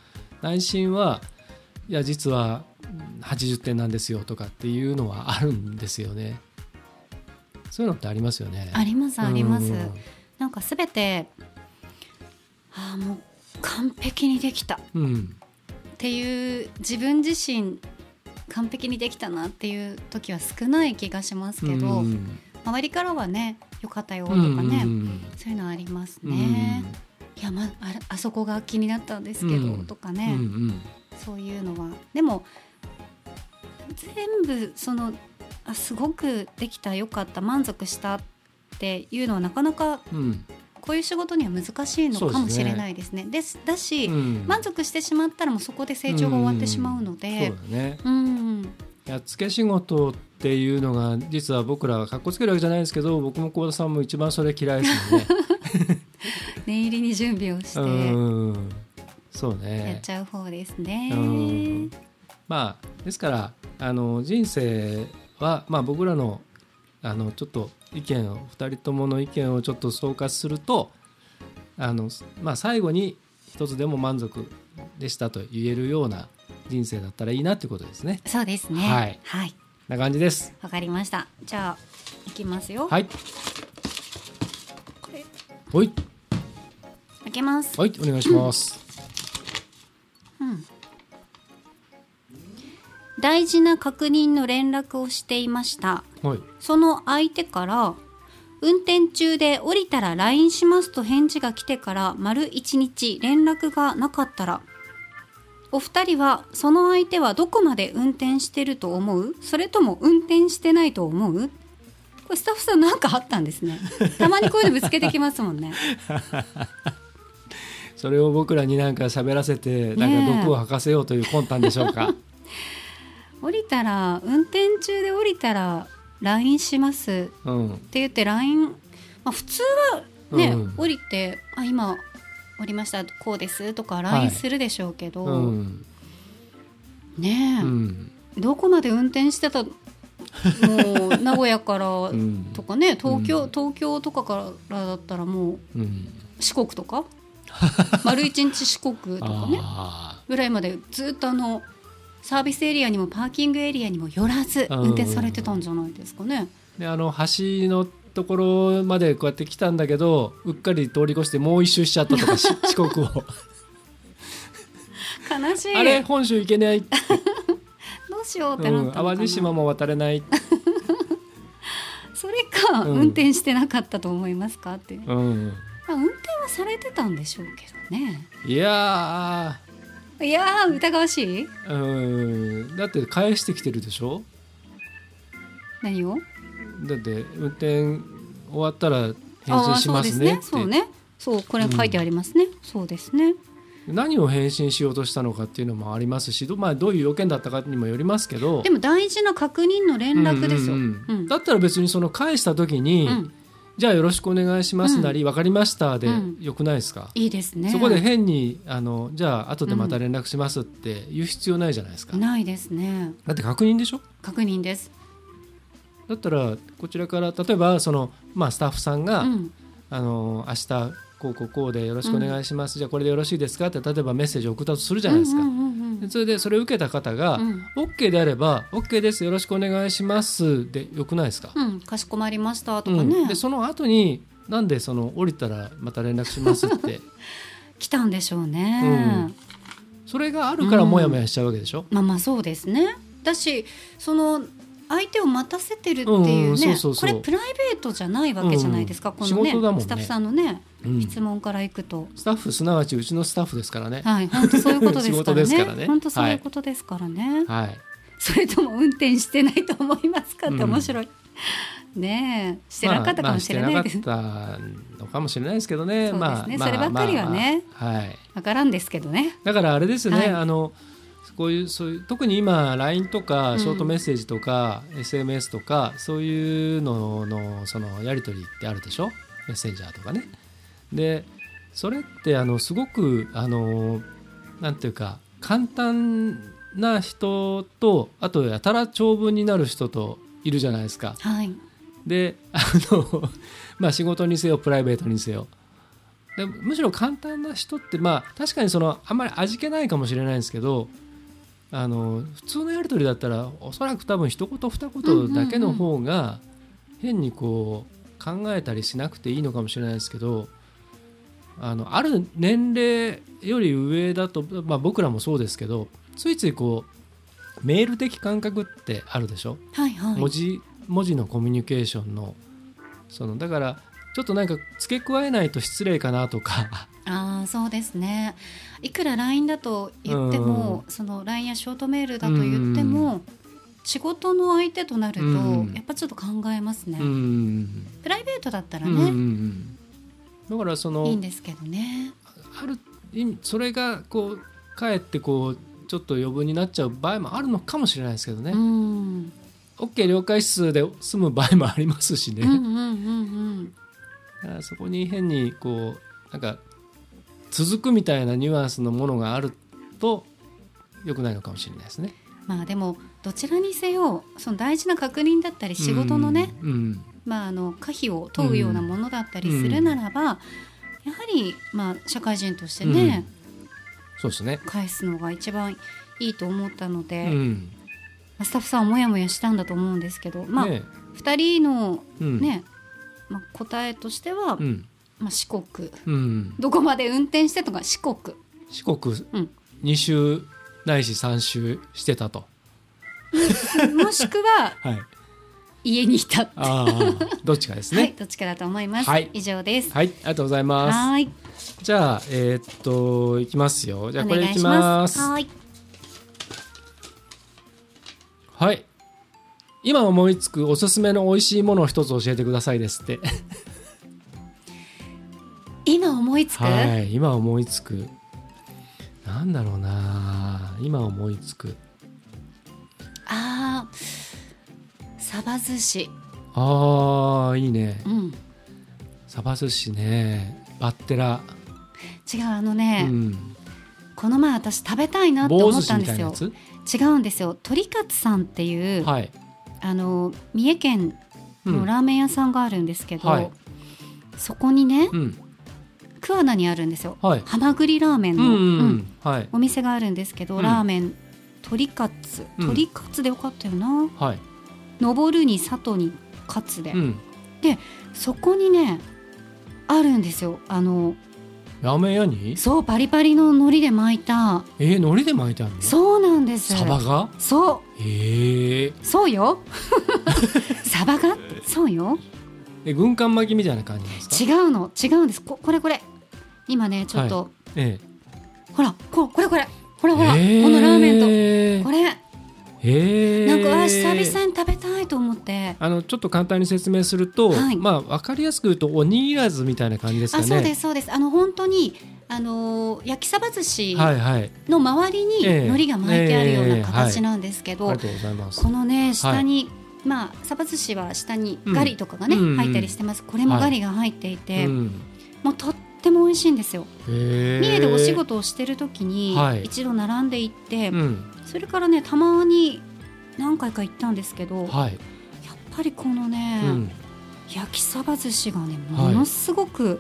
内心はいや実はうん80点なんですよとかっていうのはあるんですよねそういうのってありますよねありますありますうん。なんかすべてああもう完璧にできた。っうん。ていう自分自身完璧にできたなっていう時は少ない気がしますけど、うん。周りからはねよかったよとかうんね、うん。そういうのありますうん。ね。いや、まあれあそこが気になったんですけど、うん。とかね、うんうん。そういうのは。でも全部そのあすごくできたよかった満足したっていうのはなかなかうんこういう仕事には難しいのかもしれないですね。ですだし、うん。満足してしまったらもうそこで成長が終わってしまうので。そうだね。うん。やっつけ仕事っていうのが実は僕らがかっこつけるわけじゃないですけど僕も幸田さんも一番それ嫌いですもんね。念入りに準備をして。うん。そうやっねちゃう方ですね。うん。まあですからあの人生は、まあ、僕らのあのちょっと意見を2人ともの意見をちょっと総括するとあの、まあ、最後に一つでも満足でしたと言えるような人生だったらいいなということですね。そうですね。はいはい。な感じです。わかりました。じゃあいきますよ。はい。これはい、開けます。はい、お願いします。うん。大事な確認の連絡をしていました。はい。その相手から運転中で降りたら LINE しますと返事が来てから丸1日連絡がなかったらお二人はその相手はどこまで運転してると思う？それとも運転してないと思う？これスタッフさんなんかあったんですね。たまにこういうのぶつけてきますもんね。それを僕らになんか喋らせて、なんか毒を吐かせようという魂胆でしょうか？降りたら運転中で降りたら LINE しますうん。って言って LINE、まあ、普通はね、うん。降りて「あ今降りましたこうです」とかはい。LINE するでしょうけど、うん。ねえ、うん。どこまで運転してたもう名古屋から うん。とかね東京、うん。東京とかからだったらもううん。四国とか？丸一日四国とかね？あぐらいまでずっとあのサービスエリアにもパーキングエリアにも寄らずうん。運転されてたんじゃないですかね。ーであの橋のところまでこうやって来たんだけどうっかり通り越してもう一周しちゃったとかし 四国を。悲しい。あれ本州行けない、どうしようってうん、なったのかな、淡路島も渡れない、それか、うん。運転してなかったと思いますかって、まうん、あ、運転はされてたんでしょうけどね。いやいやー疑わしい？ーうんだって返してきてるでしょ？何を？だって運転終わったら返信しますねそうね。そうね。これ書いてありますね、そうですね。何を返信しようとしたのかっていうのもありますしど,、まあ、どういう要件だったかにもよりますけど。でも大事な確認の連絡ですよ、うんうんうん。うん。だったら別にその返した時に、うんじゃあよろしくお願いしますなり、分かりましたでうん。よくないですか、いいですね。そこで変にあのじゃあ後でまた連絡しますって言う必要ないじゃないですか、ないですね。だって確認でしょ？確認です、だったらこちらから例えばその、まあ、スタッフさんが、うん、あの明日こうこうこうでよろしくお願いします、じゃあこれでよろしいですか？って例えばメッセージを送ったとするじゃないですか、それでそれを受けた方が、うん。OK であれば OK ですよろしくお願いしますでよくないですか、うん、かしこまりましたとうん。かね、でその後になんでその降りたらまた連絡しますって？来たんでしょうね、それがあるからモヤモヤしちゃうわけでしょ、まあまあそうですね。だしその相手を待たせてるってうんいううんねこれプライベートじゃないわけじゃないですか、うん。このねね。スタッフさんのね、うん。質問からいくと。スタッフすなわちうちのスタッフですからね。はい、本当そういうことですからね。本当そういうことですからね。はい。それとも運転してないと思いますかってうん。面白い。ねえ、してなかったかもしれないです。まあかもしれないですけどね。そうですね。そればっかりはね。まあまあはい。わからんですけどね。だからあれですね、はい。あのこういうそういう特に今 LINE とうんかショートメッセージとか、SMS とかそういうののそのやり取りってあるでしょ？メッセンジャーとかね。でそれってあのすごくあのなんていうか簡単な人とあとやたら長文になる人といるじゃないですか。はい。であの、まあ、仕事にせよプライベートにせよでむしろ簡単な人ってまあ確かにそのあんまり味気ないかもしれないんですけどあの普通のやり取りだったらおそらく多分一言二言だけの方が変にこう考えたりしなくていいのかもしれないですけどあのある年齢より上だと、まあ、僕らもそうですけどついついこうメール的感覚ってあるでしょ？はいはい。文字文字のコミュニケーションのそのだからちょっとなんか付け加えないと失礼かなとかああそうですね。いくら LINE だと言っても、その LINE やショートメールだと言っても、仕事の相手となると、うんやっぱちょっと考えますね、うんプライベートだったらうんうんうね、ん。だからそのいいんですけどね。あるそれがこうかえってこうちょっと余分になっちゃう場合もあるのかもしれないですけどね、うん。OK 了解室で済む場合もありますしね、うんうんうんうん。だからそこに変にこうなんか続くみたいなニュアンスのものがあると良くないのかもしれないですね。まあでもどちらにせよその大事な確認だったり仕事のね、うん、うん。まあ、あの可否を問うようなものだったりするならば、やはり、まあ、社会人としてね、そうですね。返すのが一番いいと思ったので、うん。まあスタッフさんはもやもやしたんだと思うんですけど、まあね2人の、うん。ねまあ、答えとしては、うんまあ、四国うん、どこまで運転してとか四国四国うん2周ないし3周してたと。もしくは はい、家にいた、どっちかですはいね。どっちかだと思います、はい以上ですはい、ありがとうございます。はいじゃあ、えーっと、いきますよ。じゃあ、おこれいきます。はいはい。今思いつくおすすめの美味しいものを一つ教えてくださいですって。今思いつく、はい、今思いつく。なんだろうな。今思いつく。あーサバ寿司。ああいいね。うん。サバ寿司ね。バッテラ、違うあのうね、ん、この前私食べたいなって思ったんですよ。違うんですよ。鳥勝さんっていう、はい、あの三重県うん。のラーメン屋さんがあるんですけど、はい。そこにねうん桑名にあるんですよ。はい。はまぐりラーメンの、お店があるんですけど、うん。ラーメン鳥勝うん。鳥勝でよかったよな。はい。登るに里に勝で、うん。そこにねあるんですよ。あのラーメン屋に？そうパリパリの海苔で巻いた。えー、海苔で巻いてあるの？そうなんです。サバが？そう。えー、そうよ。サバが？そうよ。え軍艦巻きみたいな感じなんですか？違うの。違うんです。ここれこれ今ねちょっと、えほらここれこれ。ほらほら、えー。このラーメンと。えこれ。えー、なんかあ久々に食べたいと思って。あのちょっと簡単に説明すると、はい。まあ分かりやすく言うとおにぎらずみたいな感じですかね。あそうですそうです。あの本当にあのー焼きサバ寿司はいはい。の周りにええ。海苔が巻いてあるようなええ形なんですけど、ありがとうございます。このね下に、まあサバ寿司は下にガリとかがね、うん。入ったりしてます。これもガリが入っていて、うん、もうとっても美味しいんですよ。へ三重でお仕事をしてる時にはい。一度並んで行って、うん、それからねたまに何回か行ったんですけど、やっはい、ぱりこのね、うん、焼きサバ寿司がねはい。ものすごく、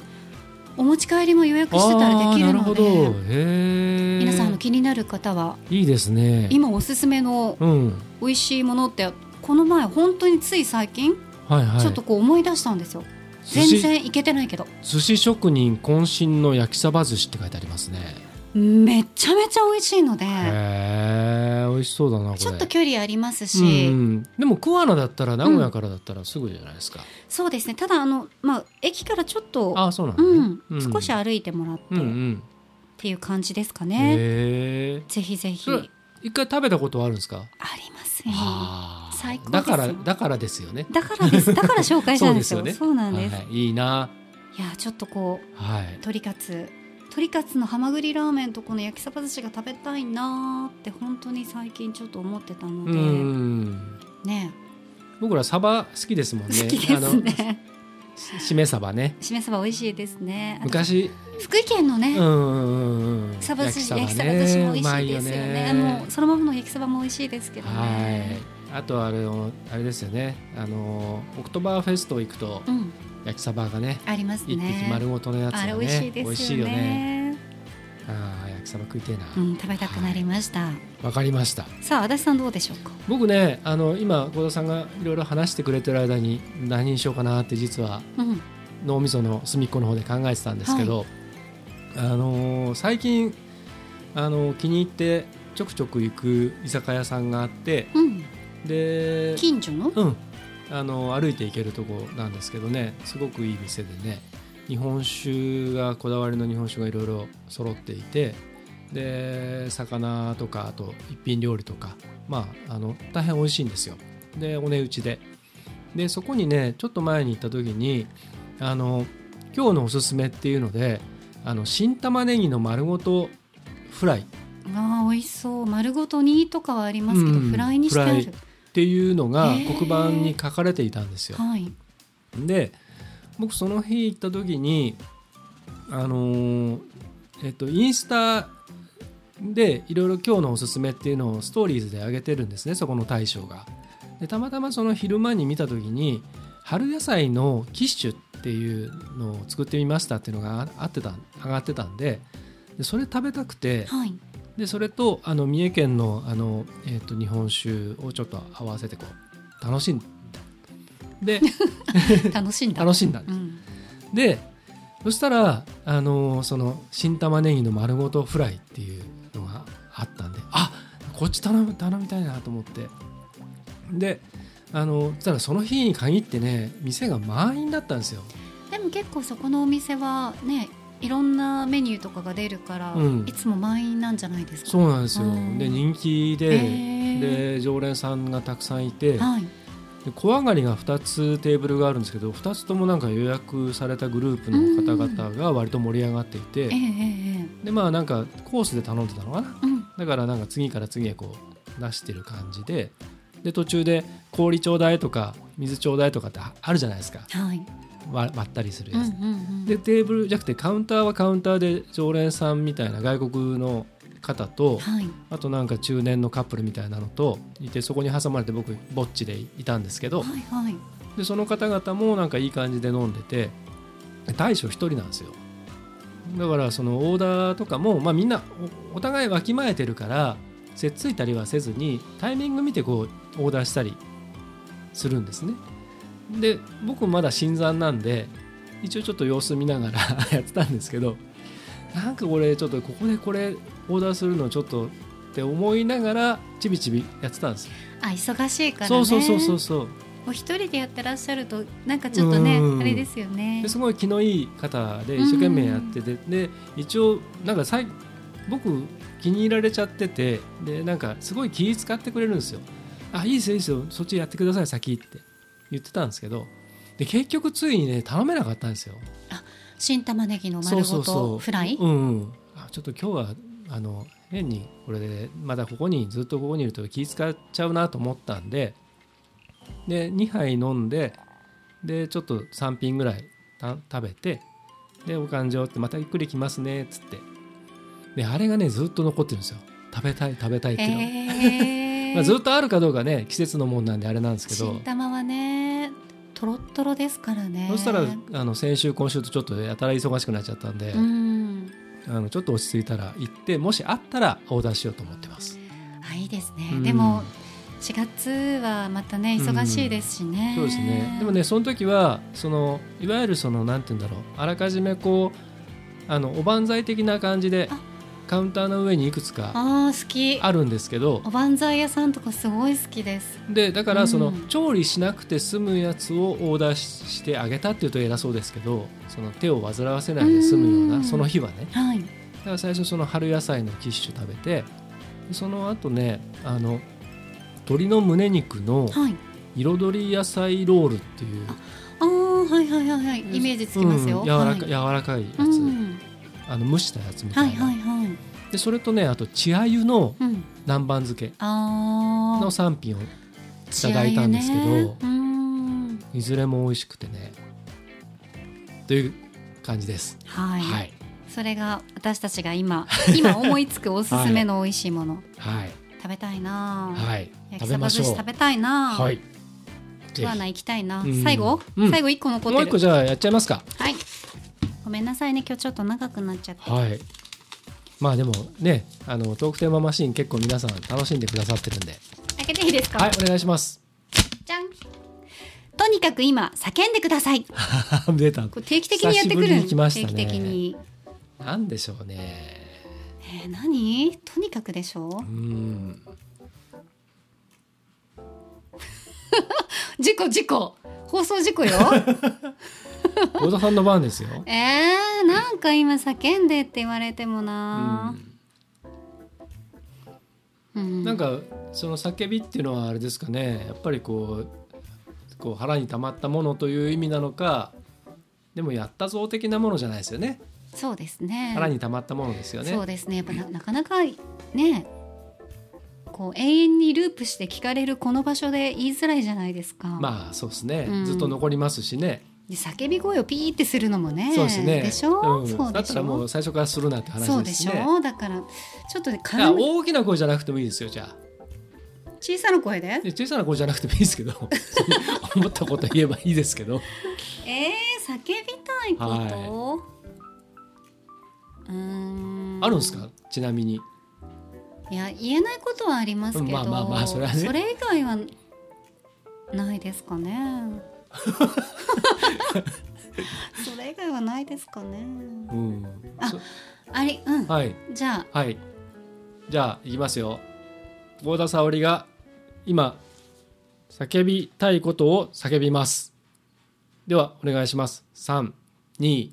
お持ち帰りも予約してたらできるの。で。皆さんあの気になる方はいいですね。今おすすめのうん、美味しいものってこの前本当につい最近、はいはい。ちょっとこう思い出したんですよ全然いけてないけど。寿司職人渾身の焼きサバ寿司って書いてありますね。めちゃめちゃ美味しいので。へえ、美味しそうだなこれ。ちょっと距離ありますし、うん、でも桑名だったら名古屋からだったらすぐじゃないですか。そうですね。ただあの、まあ、駅からちょっとあ、そうなんね。ん、少し歩いてもらって。うんうっん。ていう感じですかへね、え。ぜひぜひ。一回食べたことはあるんですか？ありますね最高だからだからですよね。だからですだから紹介したんですよ ねそうなんです、はい、いいな。い、やちょっとこうはい。鶏カツ鶏カツのハマグリラーメンとこの焼きそば寿司が食べたいなーって本当に最近ちょっと思ってたのうで、ん。ね僕らサバ好きですもんね。好きですねしめサバね。しめ鯖美味しいですね昔。福井県のね、うんうんうん。サバ寿司焼焼きサバきそば寿司も美味しいですよねね。もうそのままの焼きそばも美味しいですけどねはい。あとあれのあれですよね。あのオクトバーフェスト行くとうん焼きサバがね。あります一ね匹丸ごとのやつがね。美味しいですよね美味しいよね。ああ焼きサバ食いてえな。うん、食べたくなりました、わかりました。さあ足立さんどうでしょうか？僕ねあの今幸田さんがいろいろ話してくれてる間に何にしようかなって実はうん脳みその隅っこの方で考えてたんですけど、あのー最近、あのー気に入ってちょくちょく行く居酒屋さんがあってうんで、近所の？うん、あのー歩いて行けるとこなんですけどねすごくいい店でね日本酒がこだわりの日本酒がいろいろ揃っていてで魚とかあと一品料理とかまああの大変美味しいんですよ。でお値打ちで。でそこにねちょっと前に行った時にあの今日のおすすめっていうのであの新玉ねぎの丸ごとフライ。っあー美味しそう。丸ごと煮とかはありますけど、うん。フライにしてあるフラていうのが黒板に書かれていたんですよ。はい。で僕その日行った時にあのーえっとインスタでいろいろ今日のおすすめっていうのをストーリーズで上げてるんですねそこの大将が。でたまたまその昼間に見た時に春野菜のキッシュっていうのを作ってみましたっていうのがああってた上がってたんででそれ食べたくてはいでそれとあの三重県のあの、えっと日本酒をちょっと合わせてこう楽しんだ。で 楽しんだ。楽しんだうん。でそしたらあのその新玉ねぎの丸ごとフライっていうのがあったんであこっち頼む頼みたいなと思って。であのそしたらその日に限ってね店が満員だったんですよ。でも結構そこのお店はねいろんなメニューとかが出るから、うん。いつも満員なんじゃないですか？そうなんですよ。うん。で人気で、へー。で常連さんがたくさんいて、はい。で小上がりが2つテーブルがあるんですけど2つともなんか予約されたグループの方々が割と盛り上がっていて、ええええ。でまあなんかコースで頼んでたのかな？うん。だからなんか次から次へこう出してる感じでで途中で氷ちょうだいとか水ちょうだいとかってあるじゃないですか。はい。割割ったりするうんうやつ、んうん。でテーブルじゃなくてカウンターはカウンターで常連さんみたいな外国の方とはい。あとなんか中年のカップルみたいなのといてそこに挟まれて僕ぼっちでいたんですけどはいはい。でその方々もなんかいい感じで飲んでて大将一人なんですよだからそのオーダーとかも、まあ、みんなおお互いわきまえてるからせっついたりはせずにタイミング見てこうオーダーしたりするんですねで僕まだ新参なんで一応ちょっと様子見ながら やってたんですけどなんか俺ちょっとここでこれオーダーするのちょっとって思いながらちびちびやってたんですよ、あ忙しいからね。そうそうそうそうそう。お一人でやってらっしゃるとなんかちょっとねうん。あれですよね。ですごい気のいい方で一生懸命やってて、で一応なんかさい僕気に入られちゃっててでなんかすごい気使ってくれるんですよ「あいいですよいいですよそっちやってください先」って言ってたんですけどで結局ついにね頼めなかったんですよ。新玉ねぎの丸ごそうそうとフライ？うんうん、あちょっと今日はあの変にこれでまだここにずっとここにいると気使っちゃうなと思ったんでで2杯飲んででちょっと3品ぐらいた食べてでお勘定ってまたゆっくり来ますねっつって。であれがねずっと残ってるんですよ。食べたい食べたいっていうの。が、えまあ、ずっとあるかどうかね季節のもんなんであれなんですけど。新玉はねとろっとろですからね。そしたらあの先週今週とちょっとやたら忙しくなっちゃったんで、うん。あのちょっと落ち着いたら行ってもしあったらオーダーしようと思ってます。あいいですね、うん。でも4月はまたね忙しいですしね、そうですね。でもねその時はそのいわゆるそのなんて言うんだろう。あらかじめこうあのおばんざい的な感じであカウンターの上にいくつかあー好き。あるんですけどおばんざい屋さんとかすごい好きです。でだからその、うん調理しなくて済むやつをオーダーししてあげたっていうと偉そうですけどその手を煩わせないで済むよううなん。その日はね。はい。だから最初その春野菜のキッシュ食べてでその後ねあの鶏の胸肉のはい。彩り野菜ロールっていう。あーはいはいはいはい。イメージつきますよ、うん柔らかはい。柔らかいやつ、うんあの蒸したやつみたはいいな、はいはいでそれとねあと血あゆのうん。南蛮漬けあの3品をいただいたんですけど、ね、うん。いずれも美味しくてね。という感じです。はい、はい。それが私たちが今 今思いつくおすすめの美味しいもの、はい。食べたいな、はい。焼きそば寿司食べたいな、はい。ぜ桑名行きたいな、うん。最後、うん。最後一個残ひもう一ってる個じゃあやっちゃいますか。はいごめんなさいね。今日ちょっと長くなっちゃって、はい。まあでもねあのトークテーママシーン結構皆さん楽しんでくださってるんで。開けていいですか、はいお願いします。じゃん。とにかく今叫んでください。こ 出た。れ定期的にやってくる。久しぶりに来ましたね。定期的に。なんでしょうね。えー、何？とにかくでしょう？ん。事故事故。放送事故よ 小田さんの番ですよ。えー、なんか今叫んでって言われてもな、うん。なんかその叫びっていうのはあれですかね。やっぱりこうこう腹に溜まったものという意味なのかでもやったぞ的なものじゃないですよね。そうですね。腹に溜まったものですよね。そうですね。やっぱななかなかねこう永遠にループして聞かれるこの場所で言いづらいじゃないですか、まあそうですね、うん。ずっと残りますしねで叫び声をピーってするのもねそうですね。でしょ、うん。そうでしだったらもょう最初からするなってそうでし話ですねょ？だからちょっとね大きな声じゃなくてもいいですよじゃあ。小さな声で？で小さな声じゃなくてもいいですけど。思ったこと言えばいいですけど。えー、叫びたいこと、はうーん。あるんですか？ちなみに。いや言えないことはありますけど、まあまあまあそれはね。以外はないですかねそれ以外はないですかね。うん。あそあれうん、はい。じゃあ。はい。じゃあいきますよ。合田沙織が今叫びたいことを叫びます。ではお願いします。3 2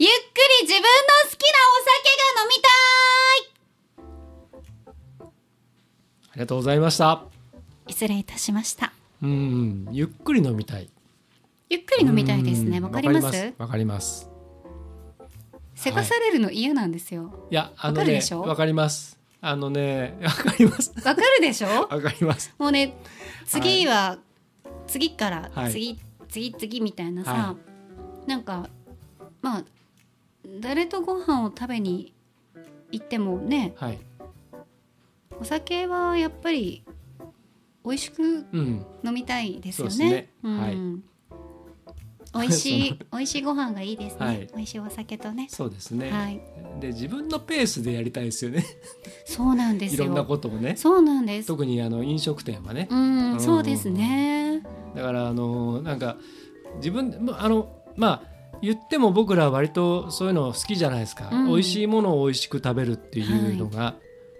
ゆっくり自分の好きなお酒が飲みたい。ありがとうございました失礼いたしました。うんゆっくり飲みたい。ゆっくり飲みたいですね。うんわかります？わかります。せかされるの嫌なんですよ、い。やあのねわかります。あのねわかります。わかるでしょ？わかります。もうね次は、次からはい。次、次次みたいなさ、はなんかまあ誰とご飯を食べに行ってもねはい。お酒はやっぱり美味しくうん。飲みたいですよね。はい。美味しい 美味しいご飯がいいですね。はい。美味しいお酒とね。そうですね、はい、で自分のペースでやりたいですよね。そうなんですよ。いろんなことをね。そうなんです。特にあの飲食店はね。うん、うん。そうですね。だからあのなんか自分まあのまあ言っても僕らは割とそういうの好きじゃないですか、うん。美味しいものを美味しく食べるっていうのが、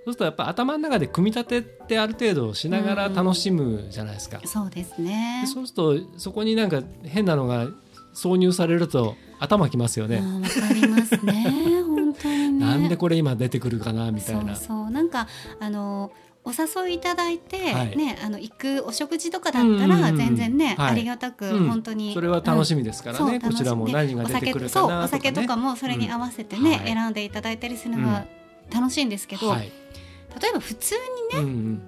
そうするとやっぱ頭の中で組み立てってある程度しながら楽しむじゃないですか、そうですね。で。そうするとそこになんか変なのが挿入されると頭きますよあね、ーわかりますね。本当にね。なんでこれ今出てくるかなみたいな。そうそう。なんかあのお誘いいただいて、はい。ねあの行くお食事とかだったうんうんらうん。全然ね、はい。ありがたく、うん。本当にそれは楽しみみですからね、こちらも何が出てくるかなとか、ね、お酒とかもそれに合わせてね、はい。選んでいただいたりするのが楽しいんですけど、はい。例えば普通にうんうん。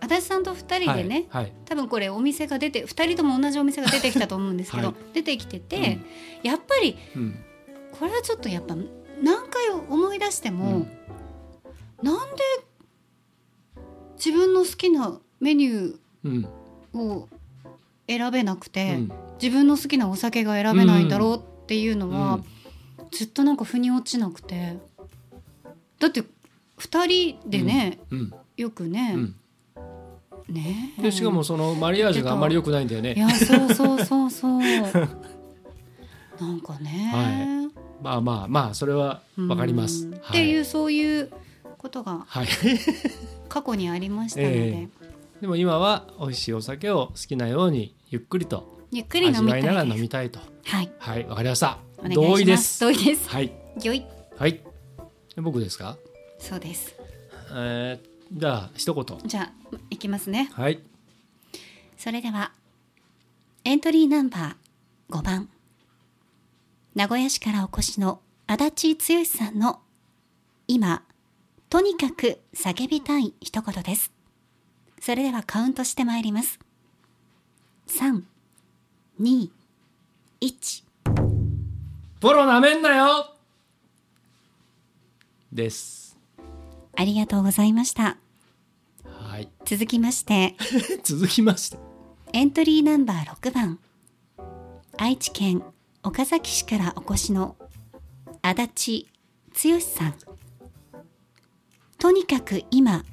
足立さんと2人でね、はいはい。多分これお店が出て2人とも同じお店が出てきたと思うんですけど、はい。出てきてて、やっぱりうん。これはちょっとやっぱ何回思い出しても、なんで自分の好きなメニュうん。ーを選べなくて、うん。自分の好きなお酒が選べないんだろうっていうのは、ずっとなんか腑に落ちなくてだって2人でね、うんよくね、うん。ねでしかもそのマリアージュがあまり良くないんだよね。いやそうそうそうそう。なんかね、まあまあまあそれはわかります。うんはい。っていうそういうことがはい。過去にありましたので、えでも今は美味しいお酒を好きなようにゆっくりとゆっくり飲味みたい。わいながら飲みたいと。はい。はい、わかりました。同意です。同意です。はい。よい。はい。で僕ですか？そうですえー、じゃあ一言。じゃあいきますねはい。それではエントリーナンバー5番名古屋市からお越しの足立剛さんの今とにかく叫びたい一言ですそれではカウントしてまいります321プロなめんなよ。です。ありがとうございました。はい。続きまして。続きまして。エントリーナンバー6番。愛知県岡崎市からお越しの足立剛さん。とにかく今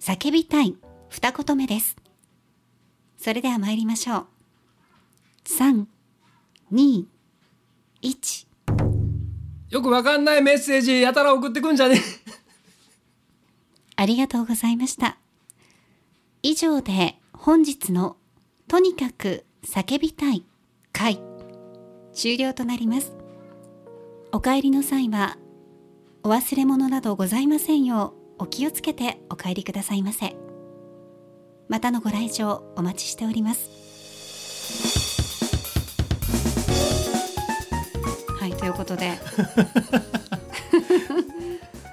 叫びたい二言目です。それでは参りましょう。321よくわかんないメッセージやたら送ってくんじゃね？ありがとうございました。以上で本日のとにかく叫びたい回終了となります。お帰りの際はお忘れ物などございませんようお気をつけてお帰りくださいませ。またのご来場お待ちしております。ということで。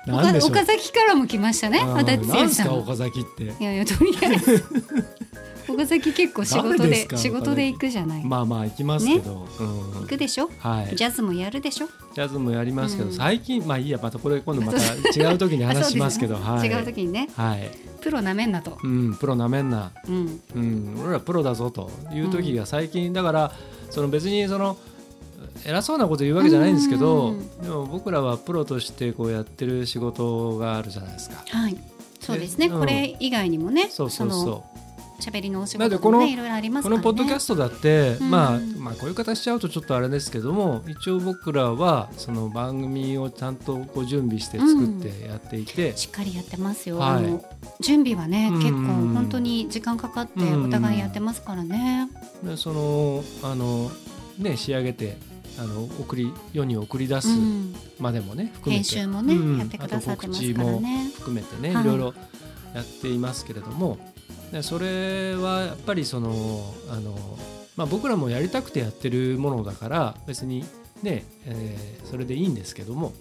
岡崎からも来ましたね。足立さん。もすか岡崎って。いやいやとりあえず。岡崎結構仕事で仕事で行くじゃない、まあまあ行きますけど、うん。行くでしょ？はい、ジャズもやるでしょ？ジャズもやりますけど、うん。最近まあいいやまたこれ今度また 違う時に話しますけど、あはい、違う時にね。はい、プロなめんなと、うん、プロなめんな、うん、うん、俺らプロだぞという時が最近、だからその別にその偉そうなこと言うわけじゃないんですけど、うん。でも僕らはプロとしてこうやってる仕事があるじゃないですか。はい。そうですね、うん。これ以外にもねそうそうその喋りのお仕事もねいろいろありまう。こすからね。のポッドキャストだって、うん。まあまあこういう形しちゃうとちょっとあれですけども一応僕らはその番組をちゃんとこう準備して作ってやっていて、しっかりやってますよ、はい。あの準備はね、うん。結構本当に時間かかってお互いやってますからね、でそのあのね仕上げてあの送り世に送り出すうん。までもね含めて。編集もね、うん。やってくださってますからね。あと告知も含めてね、はい。い、ろいろやっていますけれどもでそれはやっぱりそのあの、まあ、僕らもやりたくてやってるものだから別にね、えーそれでいいんですけども、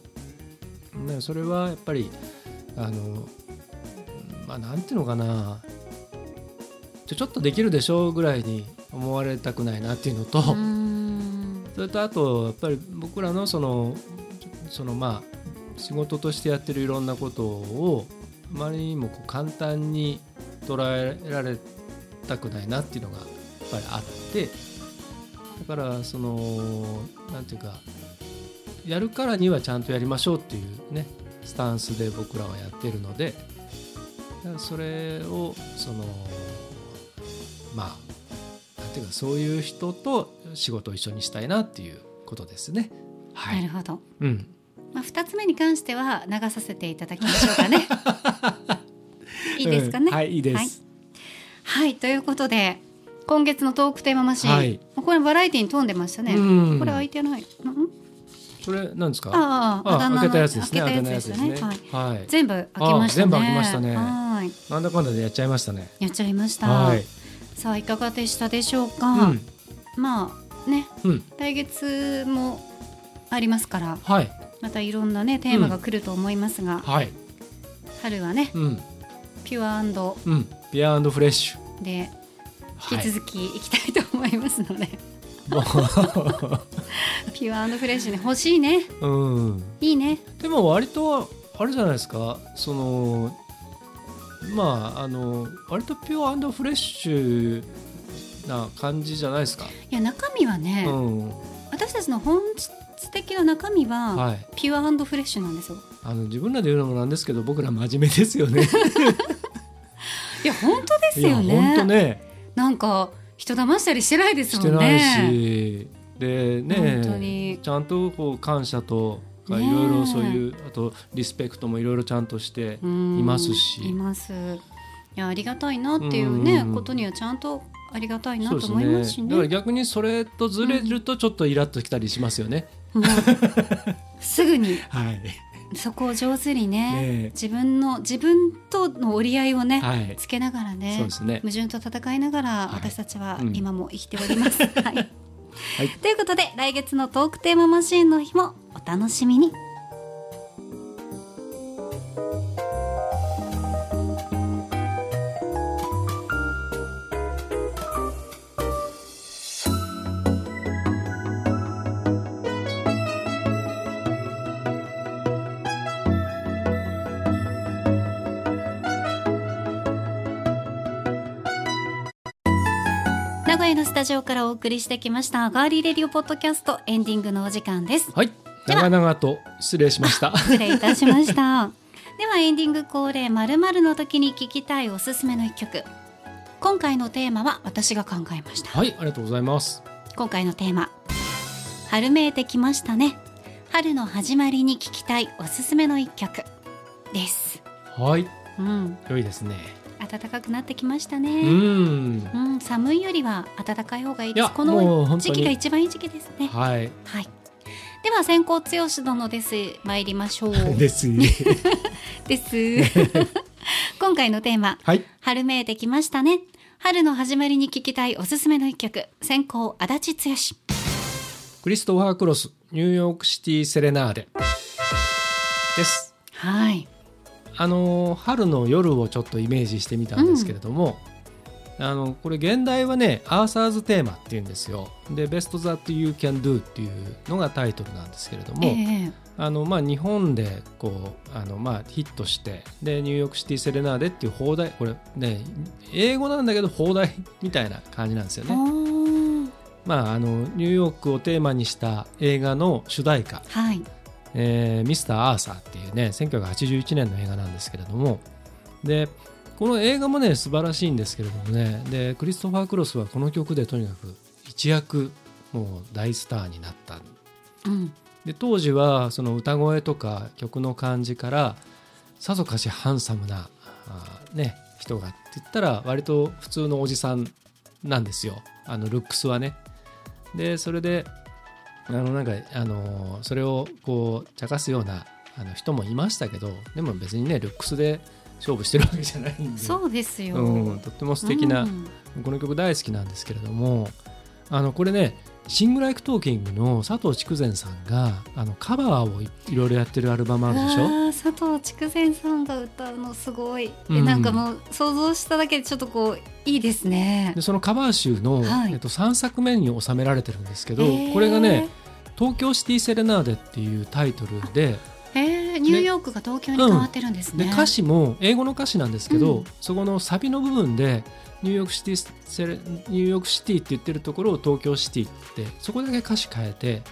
ね、それはやっぱりあのまあなんていうのかなちょちょっとできるでしょうぐらいに思われたくないなっていうのと、それとあとやっぱり僕らのそのそのまあ仕事としてやってるいろんなことをあまりにもこう簡単に捉えられたくないなっていうのがやっぱりあってだからそのなんていうかやるからにはちゃんとやりましょうっていうねスタンスで僕らはやってるのでそれをそのまあていうかそういう人と仕事を一緒にしたいなっていうことですね。は。ないるほど。うん。まあ二つ目に関しては流させていただきましょうかね。いいですかね？うんはい、いいです。はい、ということで今月のトークテーママシン、はいこれバラエティに富んでましたね。うんこれ開いてない。うん？これなんですか？ああ、あ開けたやつですね。開けたやつつですすねはい。。はい。全部開けました全部開けましたねはい。なんだかんだでやっちゃいましたね。やっちゃいました。はい。さあいかがでしたでしょうか？うん。まあね、うん。来月もありますから、はい。またいろんなねテーマが来ると思いますが、はい。春はねうん。ピュアうん。ビアフレッシュ。で引はいき続きいきたいと思いますので、も ピュアフレッシュね欲しいねううん。いいねでも割とあれじゃないですか？そのまああの割とピュアフレッシュな感じじゃないですか。いや中身はね、うん。私たちの本質的な中身は、はい。ピュアフレッシュなんですよあの自分らで言うのもなんですけど僕ら真面目ですよね。いや本当ですよね本当ね。なんか人騙したりしてないですもんしてないねし、で本当ねにちゃんとこう感謝とかいろいろそういう、あとリスペクトもいろいろちゃんとしていうん。ますし。います。いやありがたいなっていうね、うんことにはちゃんとありがたいなと思いますしね。ね。だから逆にそれとずれるとちょっとイラッときたりしますよね。もうすぐに。はい、そこを上手にねねえ。自分の自分との折り合いをね、はい、つけながらねね。矛盾と戦いながらはい。私たちはうん。今も生きております。はいはいということで来月のトークテーママシーンの日もお楽しみに。名古屋のスタジオからお送りしてきましたガーリーレディオポッドキャストエンディングのお時間です。はい、長々と失礼しました。失礼いたしました。ではエンディング恒例まるの時に聞きたいおすすめの一曲。今回のテーマは私が考えました。はい、ありがとうございます。今回のテーマ春めいてきましたね。春の始まりに聞きたいおすすめの一曲です。はい、うん、良いですね。暖かくなってきましたうね。ん、うん、寒いよりは暖かい方がいいです。この時期が一番いい時期ですね。はい、はい。では先行剛殿です。参りましょう。ですね。です。今回のテーマ、はい、春めいてきましたね。春の始まりに聴きたいおすすめの一曲、先行足立剛。クリストファー・クロスニューヨークシティ・セレナーデです。はい。あの春の夜をちょっとイメージしてみたんですけれども、あのこれ現代はねアーサーズテーマっていうんですよで「Best That You Can Do」っていうのがタイトルなんですけれども、ええあのまあ、日本でこうあの、まあ、ヒットしてでニューヨークシティ・セレナーデっていう放題これね英語なんだけど放題みたいな感じなんですよね。まあ、あのニューヨークをテーマにした映画の主題歌はい。えーミスター・アーサーっていうね1981年の映画なんですけれども。でこの映画もね素晴らしいんですけれどもね。でクリストファー・クロスはこの曲でとにかく一躍もう大スターになった。うん。で当時はその歌声とか曲の感じからさぞかしハンサムなあーね人がって言ったら割と普通のおじさんなんですよ。あのルックスはね。でそれであのなんかあのそれをこう茶化すようなあの人もいましたけどでも別にねルックスで勝負してるわけじゃないんで。そうですよ。うん、とっても素敵な、うん。この曲大好きなんですけれどもあのこれね Sing Like Talking の佐藤竹善さんがあのカバーをいいろいろやってるアルバムあるでしょ？佐藤竹善さんが歌うのすごい、うん。えなんかもう想像しただけでちょっとこういいですね。でそのカバー集の、はい。えっと、3作目に収められてるんですけど、へー。これがね「東京シティセレナーデ」っていうタイトルでえー、ニューヨークが東京に変わってるんですね、で歌詞も英語の歌詞なんですけど、うん。そこのサビの部分でニューヨークシティセレニューヨークシティって言ってるところを東京シティってそこだけ歌詞変えて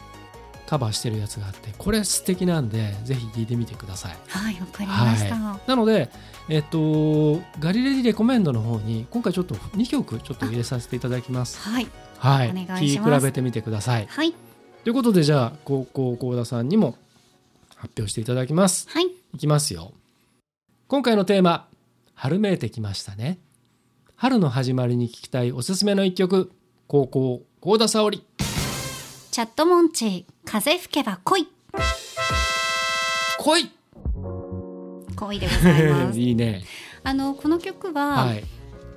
カバーしてるやつがあってこれ素敵なんでぜひ聴いてみてください。はいわかりました、はなので、えっと、ガリレディレコメンドの方に今回ちょっと2曲ちょっと入れさせていただきます。はいはい、お願いします比べてみてください。はいということでじゃあ高校幸田さんにも発表していただきます。はいいきますよ。今回のテーマ春めいてきましたね。春の始まりに聴きたいおすすめの一曲高校幸田沙織チャットモンチー風吹けば恋来い恋でございます いいね。あのこの曲は、はい。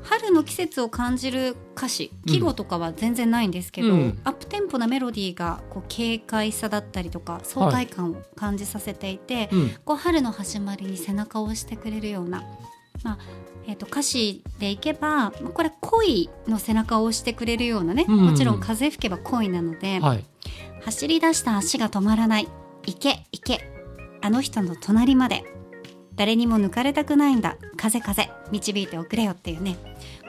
春の季節を感じる歌詞季語とかは全然ないんですけど、うんアップテンポなメロディーがこう軽快さだったりとか爽快感を感じさせていて、うん。こう春の始まりに背中を押してくれるような、まあえー、と歌詞でいけばまあこれ恋の背中を押してくれるようなね、うんもちろん風吹けば恋なので、はい。走り出した足が止まらない行け行けあの人の隣まで誰にも抜かれたくないんだ風風導いておくれよっていうね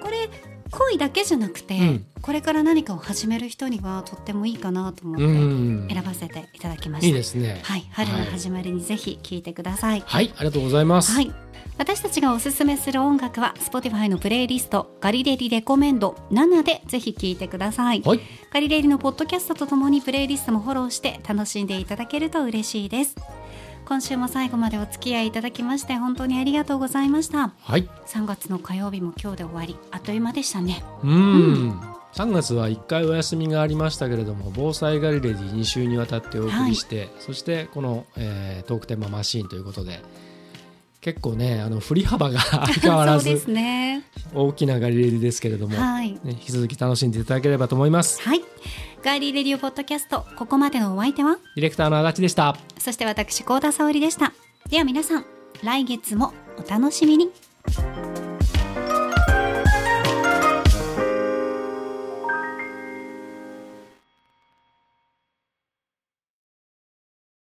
これ恋だけじゃなくて、うんこれから何かを始める人にはとってもいいかなと思うってん。選ばせていただきました、いいですね。はい春の始まりにぜひ聴いてくださいはい、ありがとうございます。はい。私たちがおすすめする音楽は Spotify のプレイリストガリレリレコメンド7でぜひ聴いてください。はい。ガリレリのポッドキャストとともにプレイリストもフォローして楽しんでいただけると嬉しいです。今週も最後までお付き合いいただきまして本当にありがとうございました。はい。3月の火曜日も今日で終わりあっという間でしたね。うん。3月は1回お休みがありましたけれども防災ガリレディ2週にわたってお送りして、そしてこの、えートークテーママシーンということで結構ねあの振り幅が相変わらそうでずすね。大きなガリレディですけれども、はい。ね、引き続き楽しんでいただければと思いますはい。ガーリーレディオポッドキャストここまでのお相手は？ディレクターの足立でしたそして私高田沙織でした。では皆さん来月もお楽しみに。